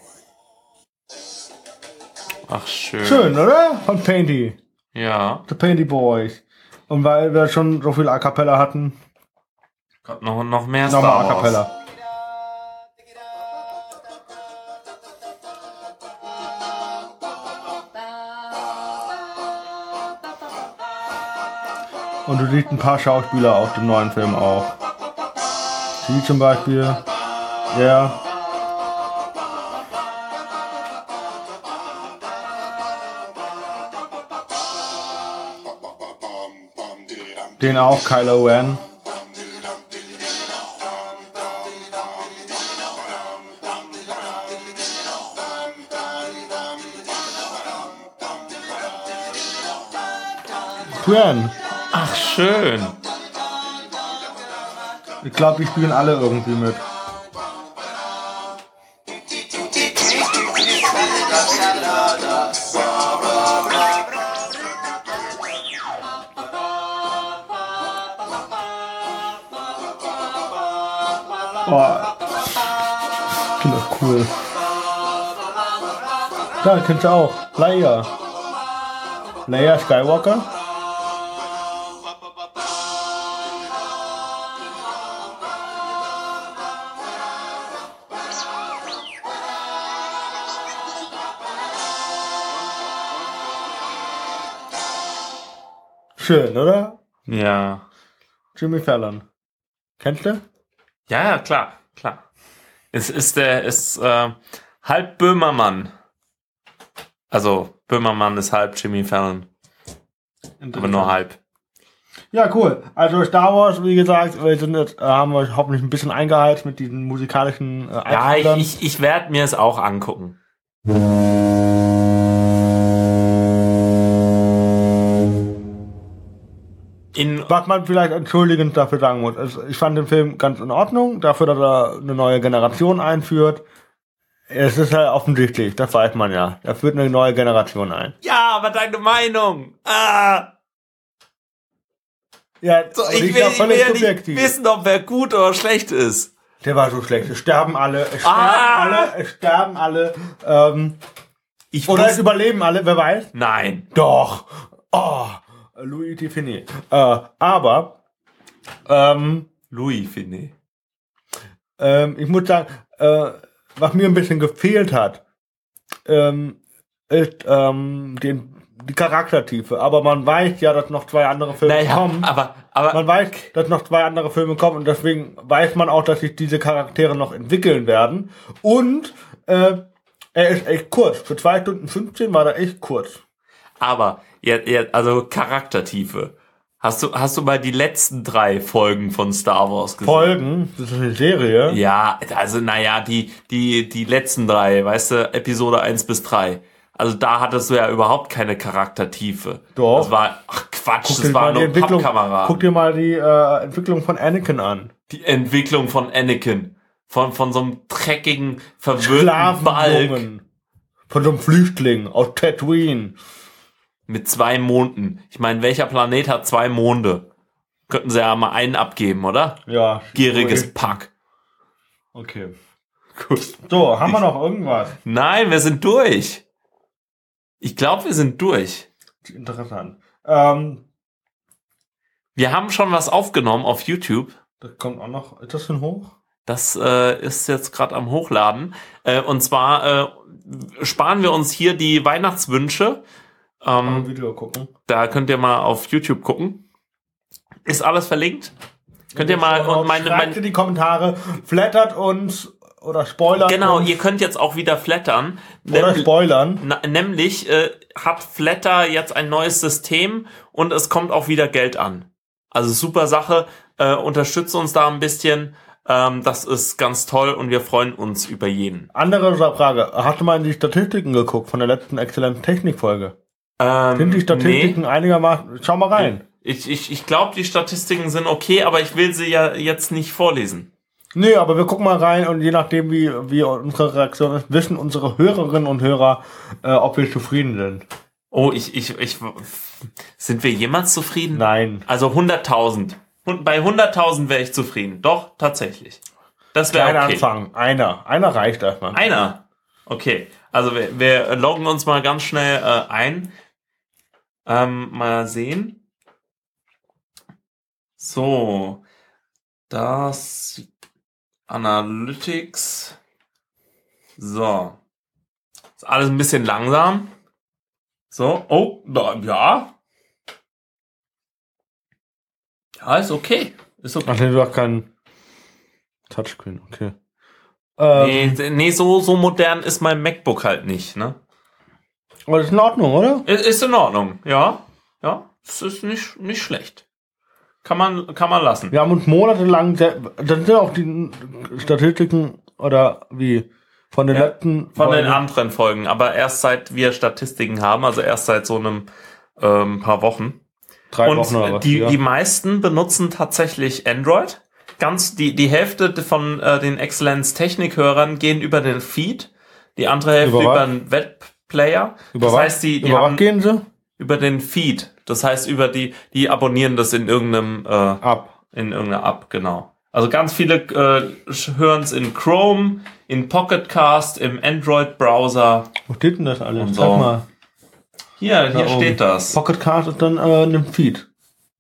Ach, schön. schön, oder? Von Painty. Ja. The Painty Boys. Und weil wir schon so viel A Cappella hatten, Gott, noch, noch mehr nochmal Star A Wars. Cappella. Und du siehst ein paar Schauspieler aus dem neuen Film auch. Sie zum Beispiel. Ja. Den auch Kylo Ren. Ren. Ach, schön. Ich glaube, die spielen alle irgendwie mit. Cool. Da, kennst du auch. Leia. Leia Skywalker. Schön, oder? Ja. Jimmy Fallon. Kennst du? Ja, ja, klar, klar. Es ist der, ist äh, halb Böhmermann. Also, Böhmermann ist halb Jimmy Fallon. Aber nur halb. Ja, cool. Also Star Wars, wie gesagt, wir sind jetzt, äh, haben wir hoffentlich ein bisschen eingeheizt mit diesen musikalischen äh, Ja, ich, ich, ich werde mir es auch angucken. Was man vielleicht entschuldigend dafür sagen muss. Also ich fand den Film ganz in Ordnung, dafür, dass er eine neue Generation einführt. Es ist halt offensichtlich, das weiß man ja. Er führt eine neue Generation ein. ja, aber deine Meinung. Ah, Ja, so, ich, will, ja ich will ja nicht wissen, ob wer gut oder schlecht ist. Der war so schlecht. Es sterben alle, es sterben Ah! alle, es sterben alle. Ähm, Ich oder es überleben alle, wer weiß. Nein. Doch. Oh, Louis Tiffany. Äh, aber, ähm, Louis Finet. ähm, ich muss sagen, äh, was mir ein bisschen gefehlt hat, ähm, ist ähm, den, die Charaktertiefe. Aber man weiß ja, dass noch zwei andere Filme Naja, kommen. aber, aber Man weiß, dass noch zwei andere Filme kommen und deswegen weiß man auch, dass sich diese Charaktere noch entwickeln werden. Und äh, er ist echt kurz. Für zwei Stunden 15 war er echt kurz. Aber, ja, ja, also Charaktertiefe. Hast du, hast du mal die letzten drei Folgen von Star Wars gesehen? Folgen, das ist eine Serie. Ja, also naja, die, die, die letzten drei, weißt du, Episode 1 bis 3. Also da hattest du ja überhaupt keine Charaktertiefe. Doch. Das war, ach Quatsch, Guck das war nur Entwicklung, Pappkamera. guck dir mal die äh, Entwicklung von Anakin an. Die Entwicklung von Anakin. Von, von so einem dreckigen, verwöhnten Balk. Von so einem Flüchtling aus Tatooine. Mit zwei Monden. Ich meine, welcher Planet hat zwei Monde? Könnten sie ja mal einen abgeben, oder? Ja. Gieriges Pack. Okay. Gut. So, haben wir noch irgendwas? Nein, wir sind durch. Ich glaube, wir sind durch. interessant. Ähm, Wir haben schon was aufgenommen auf YouTube. das kommt auch noch. Ist das denn hoch? Das äh, ist jetzt gerade am Hochladen. Äh, und zwar äh, sparen wir uns hier die Weihnachtswünsche. Ähm, Video gucken. da könnt ihr mal auf YouTube gucken. Ist alles verlinkt. Könnt ihr mal und meine, Schreibt mein, in die Kommentare, flattert uns oder spoilert genau, uns ihr könnt jetzt auch wieder flattern. oder Nämlich- spoilern. Na, nämlich äh, hat Flatter jetzt ein neues System und es kommt auch wieder Geld an. Also super Sache. Äh, unterstützt uns da ein bisschen. Ähm, das ist ganz toll und wir freuen uns über jeden. Andere Frage. Hast du mal in die Statistiken geguckt von der letzten exzellenten Technikfolge? Ähm, Sind die Statistiken einigermaßen. Schau mal rein. Ich, ich, ich glaube, die Statistiken sind okay, aber ich will sie ja jetzt nicht vorlesen. Nee, aber wir gucken mal rein und je nachdem, wie, wie unsere Reaktion ist, wissen unsere Hörerinnen und Hörer, äh, ob wir zufrieden sind. Oh, ich, ich, ich, sind wir jemals zufrieden? Nein. Also 100.000. Hund- Bei 100.000 wäre ich zufrieden. Doch, tatsächlich. Das wäre okay. Anfang. Einer. Einer reicht erstmal. Einer. Okay. Also wir, wir loggen uns mal ganz schnell äh, ein. Ähm, mal sehen. So. Das Analytics. So. Ist alles ein bisschen langsam. So. Oh, da, ja. Ja, ist okay. Ist okay. Ach nee, du hast keinen Touchscreen, okay. Ähm, Nee, nee, so, so modern ist mein MacBook halt nicht, ne? Aber das ist in Ordnung, oder? Ist, ist in Ordnung, ja. Ja, es ist nicht, nicht schlecht. Kann man, kann man lassen. Wir haben uns monatelang, das sind auch die Statistiken, oder wie, von den Ja, letzten Von den Folgen. anderen Folgen, aber erst seit wir Statistiken haben, also erst seit so einem ähm, paar Wochen. drei Und Wochen oder was. die, ja. die meisten benutzen tatsächlich Android. Ganz die, die Hälfte von äh, den Exzellenz-Technik-Hörern gehen über den Feed, die andere Hälfte Über über, einen Webplayer. über das was, heißt, die, die über haben was gehen sie? über den Feed. Das heißt, über die, die abonnieren das in irgendeinem, äh, Ab. in irgendeiner App, genau. Also ganz viele äh, hören es in Chrome, in Pocket Cast, im Android-Browser. Wo steht denn das alles? Und Sag so. mal. Hier, hier Da oben. steht das. Pocket Cast ist dann äh, einem Feed.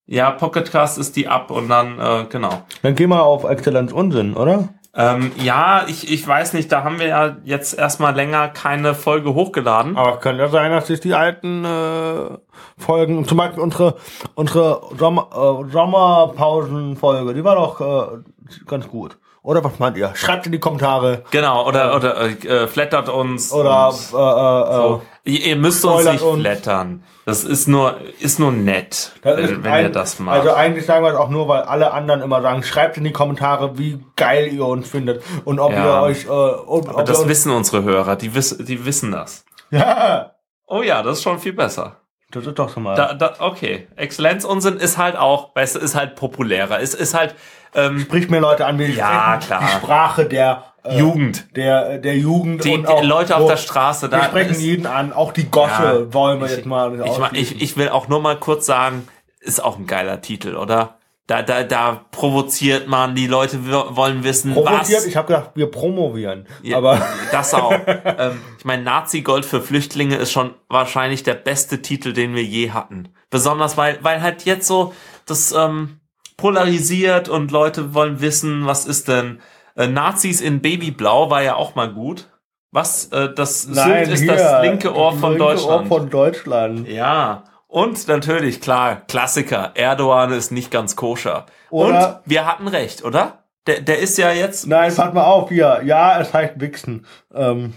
Ja, Pocket Cast ist die App und dann, äh, genau. Dann geh mal auf Exzellenz Unsinn, oder? Ähm, ja, ich, ich weiß nicht, da haben wir ja jetzt erstmal länger keine Folge hochgeladen. Aber kann ja sein, dass sich die alten äh, Folgen, zum Beispiel unsere unsere Sommer, äh, Sommerpausenfolge, die war doch äh, ganz gut. Oder was meint ihr? Schreibt in die Kommentare. Genau, oder, oder äh, äh, flattert uns. Oder und äh, äh, so. Ihr, müsst uns nicht uns. flattern. Das ist nur, ist nur nett, Das wenn, ist wenn ein- ihr das macht. Also eigentlich sagen wir es auch nur, weil alle anderen immer sagen, schreibt in die Kommentare, wie geil ihr uns findet und ob Ja. ihr euch äh, und, Aber ob das wissen unsere Hörer, die, wiss, die wissen das. Ja, Oh ja, das ist schon viel besser. das ist doch schon mal. Da, da, okay, Exzellenzunsinn ist halt auch, weißt du, ist halt populärer. Es ist halt ähm, Spricht mir Leute an, wie Ja, sprechen klar. die Sprache der äh, Jugend. der der Jugend Die, und auch Leute auf so, der Straße. Wir Da sprechen ist, jeden an, auch die Gosse Ja, wollen wir ich- jetzt mal. ich, ich, ich will auch nur mal kurz sagen, ist auch ein geiler Titel, oder? Da, da, da provoziert man, die Leute wollen wissen, provoziert. was. Ich habe gedacht, wir promovieren, Ja, aber das auch. ähm, ich meine, Nazi-Gold für Flüchtlinge ist schon wahrscheinlich der beste Titel, den wir je hatten. Besonders weil, weil halt jetzt so das ähm, polarisiert und Leute wollen wissen, was ist denn äh, Nazis in Babyblau war ja auch mal gut. Was? Äh, das Sylt ist das linke Ohr das von linke Deutschland. Ohr von Deutschland. Ja. Und natürlich, klar, Klassiker. Erdogan ist nicht ganz koscher. Oder- Und wir hatten recht, oder? Der, der ist ja jetzt Nein, pass mal auf hier. Ja, es heißt Wichsen. Ähm,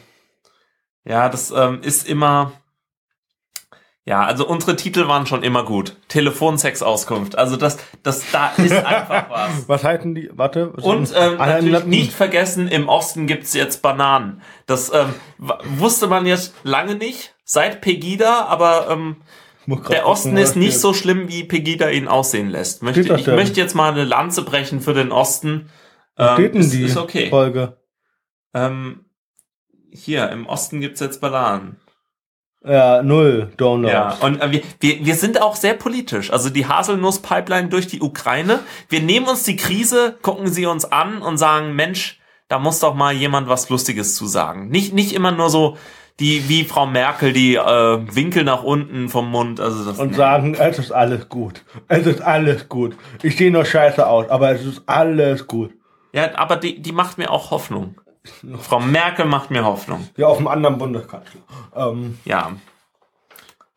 Ja, das ähm, ist immer. Ja, also unsere Titel waren schon immer gut. Telefonsex-Auskunft. Also das, das, da ist einfach was. was heißen die? Warte. Und ähm, Ah, natürlich nicht vergessen, im Osten gibt's jetzt Bananen. Das ähm, wusste man jetzt lange nicht, seit Pegida, aber ähm, der Osten ist nicht so schlimm, wie Pegida ihn aussehen lässt. Möchte, ich denn? möchte jetzt mal eine Lanze brechen für den Osten. Ähm, steht denn ist, die ist okay. Folge? Ähm, hier, im Osten gibt's jetzt Bananen. Ja, null Downloads. Ja, und äh, wir, wir, wir sind auch sehr politisch. Also die Haselnuss-Pipeline durch die Ukraine. Wir nehmen uns die Krise, gucken sie uns an und sagen, Mensch, da muss doch mal jemand was Lustiges zu sagen. Nicht, nicht immer nur so die wie Frau Merkel die äh, Winkel nach unten vom Mund. Also das Und sagen, es ist alles gut. Es ist alles gut. Ich sehe nur scheiße aus, aber es ist alles gut. ja, aber die, die macht mir auch Hoffnung. Frau Merkel macht mir Hoffnung. Ja, auf dem anderen Bundeskanzler. Ähm, Ja.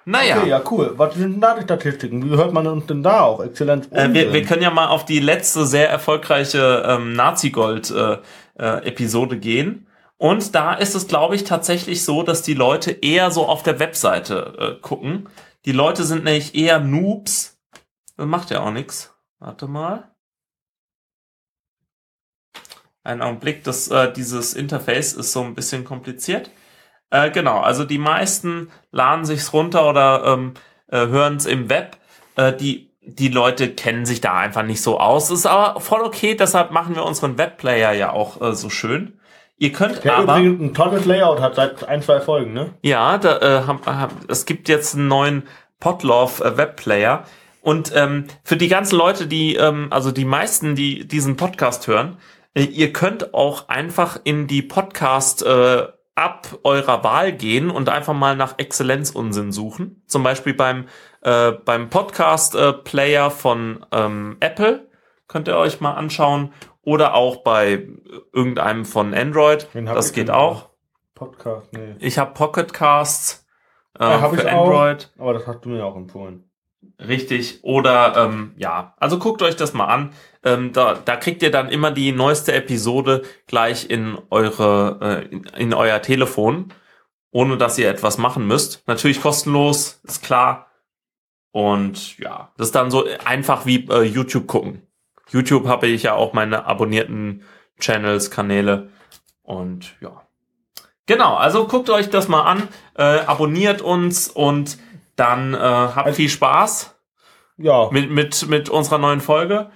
Naja. okay, ja, cool. Was sind denn da die Statistiken? Wie hört man uns denn da auch? Exzellenz. Äh, wir, wir können ja mal auf die letzte sehr erfolgreiche ähm, Nazi-Gold-Episode gehen. Und da ist es, glaube ich, tatsächlich so, dass die Leute eher so auf der Webseite äh, gucken. Die Leute sind nämlich eher Noobs. Das macht ja auch nichts. Warte mal. Einen Augenblick, das, äh, dieses Interface ist so ein bisschen kompliziert. Äh, genau, also die meisten laden sich's runter oder ähm, äh, hören es im Web. Äh, die, die Leute kennen sich da einfach nicht so aus. Ist aber voll okay, deshalb machen wir unseren Webplayer ja auch äh, so schön. Ihr könnt Der aber. übrigens ein tolles Layout hat seit ein, zwei Folgen, ne? Ja, da, äh, hab, hab, es gibt jetzt einen neuen Podlove äh, Webplayer. Und ähm, für die ganzen Leute, die, ähm, also die meisten, die diesen Podcast hören, ihr könnt auch einfach in die Podcast äh, ab eurer Wahl gehen und einfach mal nach Exzellenzunsinn suchen. Zum Beispiel beim, äh, beim Podcast äh, Player von ähm, Apple könnt ihr euch mal anschauen. Oder auch bei irgendeinem von Android. Das geht denn auch. Podcast, nee. Ich habe Pocket Casts äh, Ja, hab für ich auch. Android. Aber das hast du mir auch empfohlen. Richtig. Oder ähm, ja, also guckt euch das mal an. Ähm, da, da kriegt ihr dann immer die neueste Episode gleich in eure äh, in, in euer Telefon, ohne dass ihr etwas machen müsst. Natürlich kostenlos, ist klar. Und ja, das ist dann so einfach wie äh, YouTube gucken. YouTube habe ich ja auch meine abonnierten Channels, Kanäle und ja. Genau, also guckt euch das mal an, äh, abonniert uns und dann äh, habt viel Spaß Ja, mit, mit, mit unserer neuen Folge.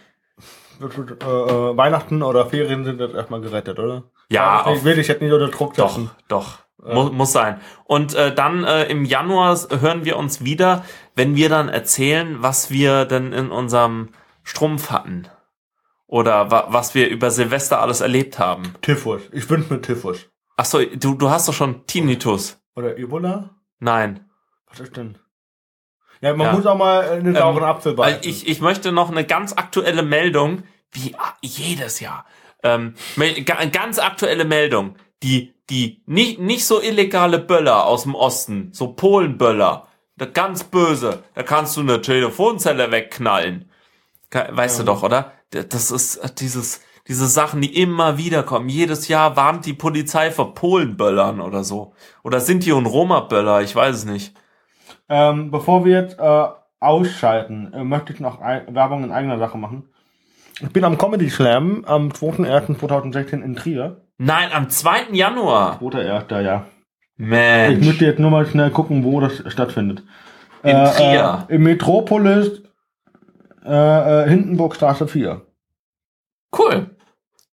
äh, äh, Weihnachten oder Ferien sind jetzt erstmal gerettet, oder? Ja, ich auf, will dich jetzt nicht unter Druck doch, setzen. doch. Muss, muss sein. Und äh, dann äh, im Januar hören wir uns wieder, wenn wir dann erzählen, was wir denn in unserem Strumpf hatten. Oder wa was wir über Silvester alles erlebt haben. Typhus. Ich wünsche mir Typhus. Ach so, du, du hast doch schon Tinnitus. Oder Ebola? Nein. Was ist denn? Ja, man Ja. muss auch mal einen sauren Apfel Weil beißen. ich, ich möchte noch eine ganz aktuelle Meldung, wie jedes Jahr. Ähm, ganz aktuelle Meldung. Die, die nicht, nicht so illegale Böller aus dem Osten, so Polenböller, ganz böse, da kannst du eine Telefonzelle wegknallen. Weißt du doch, oder? Das ist äh, dieses, diese Sachen, die immer wieder kommen. Jedes Jahr warnt die Polizei vor Polenböllern oder so. Oder Sinti und Roma-Böller, ich weiß es nicht. Ähm, bevor wir jetzt äh, ausschalten, äh, möchte ich noch ein, Werbung in eigener Sache machen. Ich bin am Comedy Slam am 2.1.2016 in Trier. Nein, am 2. Januar. 2.1. ja. Ich Mensch. möchte jetzt nur mal schnell gucken, wo das stattfindet. In Trier. Äh, Im Metropolis äh, äh, Hindenburgstraße 4. Cool.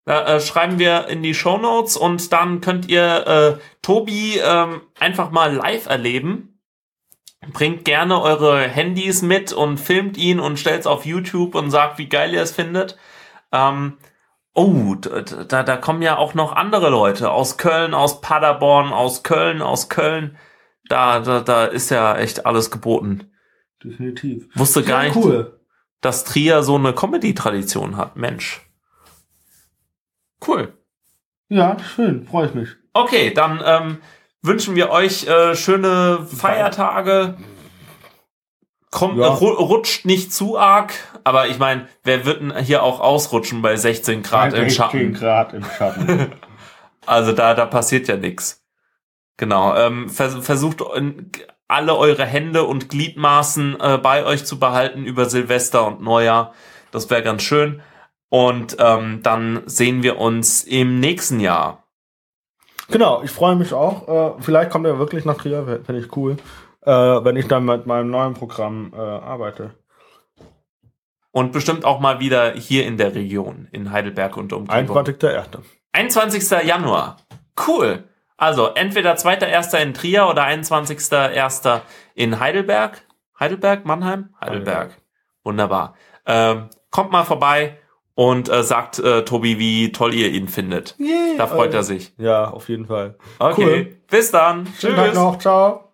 Da äh, schreiben wir in die Show Notes und dann könnt ihr äh, Tobi ähm, einfach mal live erleben. Bringt gerne eure Handys mit und filmt ihn und stellt's auf YouTube und sagt, wie geil ihr es findet. Ähm, oh, da, da kommen ja auch noch andere Leute aus Köln, aus Paderborn, aus Köln, aus Köln. Da, da, da ist ja echt alles geboten. Definitiv. Wusste gar nicht, cool. dass Trier so eine Comedy-Tradition hat. Mensch. Cool. Ja, schön, freue ich mich. Okay, dann ähm, wünschen wir euch äh, schöne Feiertage. Kommt, Ja. ru rutscht nicht zu arg, aber ich meine, wer wird denn hier auch ausrutschen bei 16 Grad im 16 Schatten? Grad im Schatten. Also da, da passiert ja nichts. Genau. Ähm, vers versucht alle eure Hände und Gliedmaßen äh, bei euch zu behalten über Silvester und Neujahr. Das wäre ganz schön. Und ähm, dann sehen wir uns im nächsten Jahr. Genau, ich freue mich auch. Äh, vielleicht kommt er wirklich nach Trier, finde ich cool. Äh, wenn ich dann mit meinem neuen Programm äh, arbeite. Und bestimmt auch mal wieder hier in der Region, in Heidelberg und Umgebung. 21.01. 21. Januar. Cool. Also entweder 2.1. in Trier oder 21.1. in Heidelberg. Heidelberg, Mannheim? Heidelberg. Wunderbar. Ähm, kommt mal vorbei und äh, sagt äh, Tobi, wie toll ihr ihn findet. Yeah. Da freut er sich. Ja, auf jeden Fall. Okay, Cool. bis dann. Schönen Tag noch. Ciao.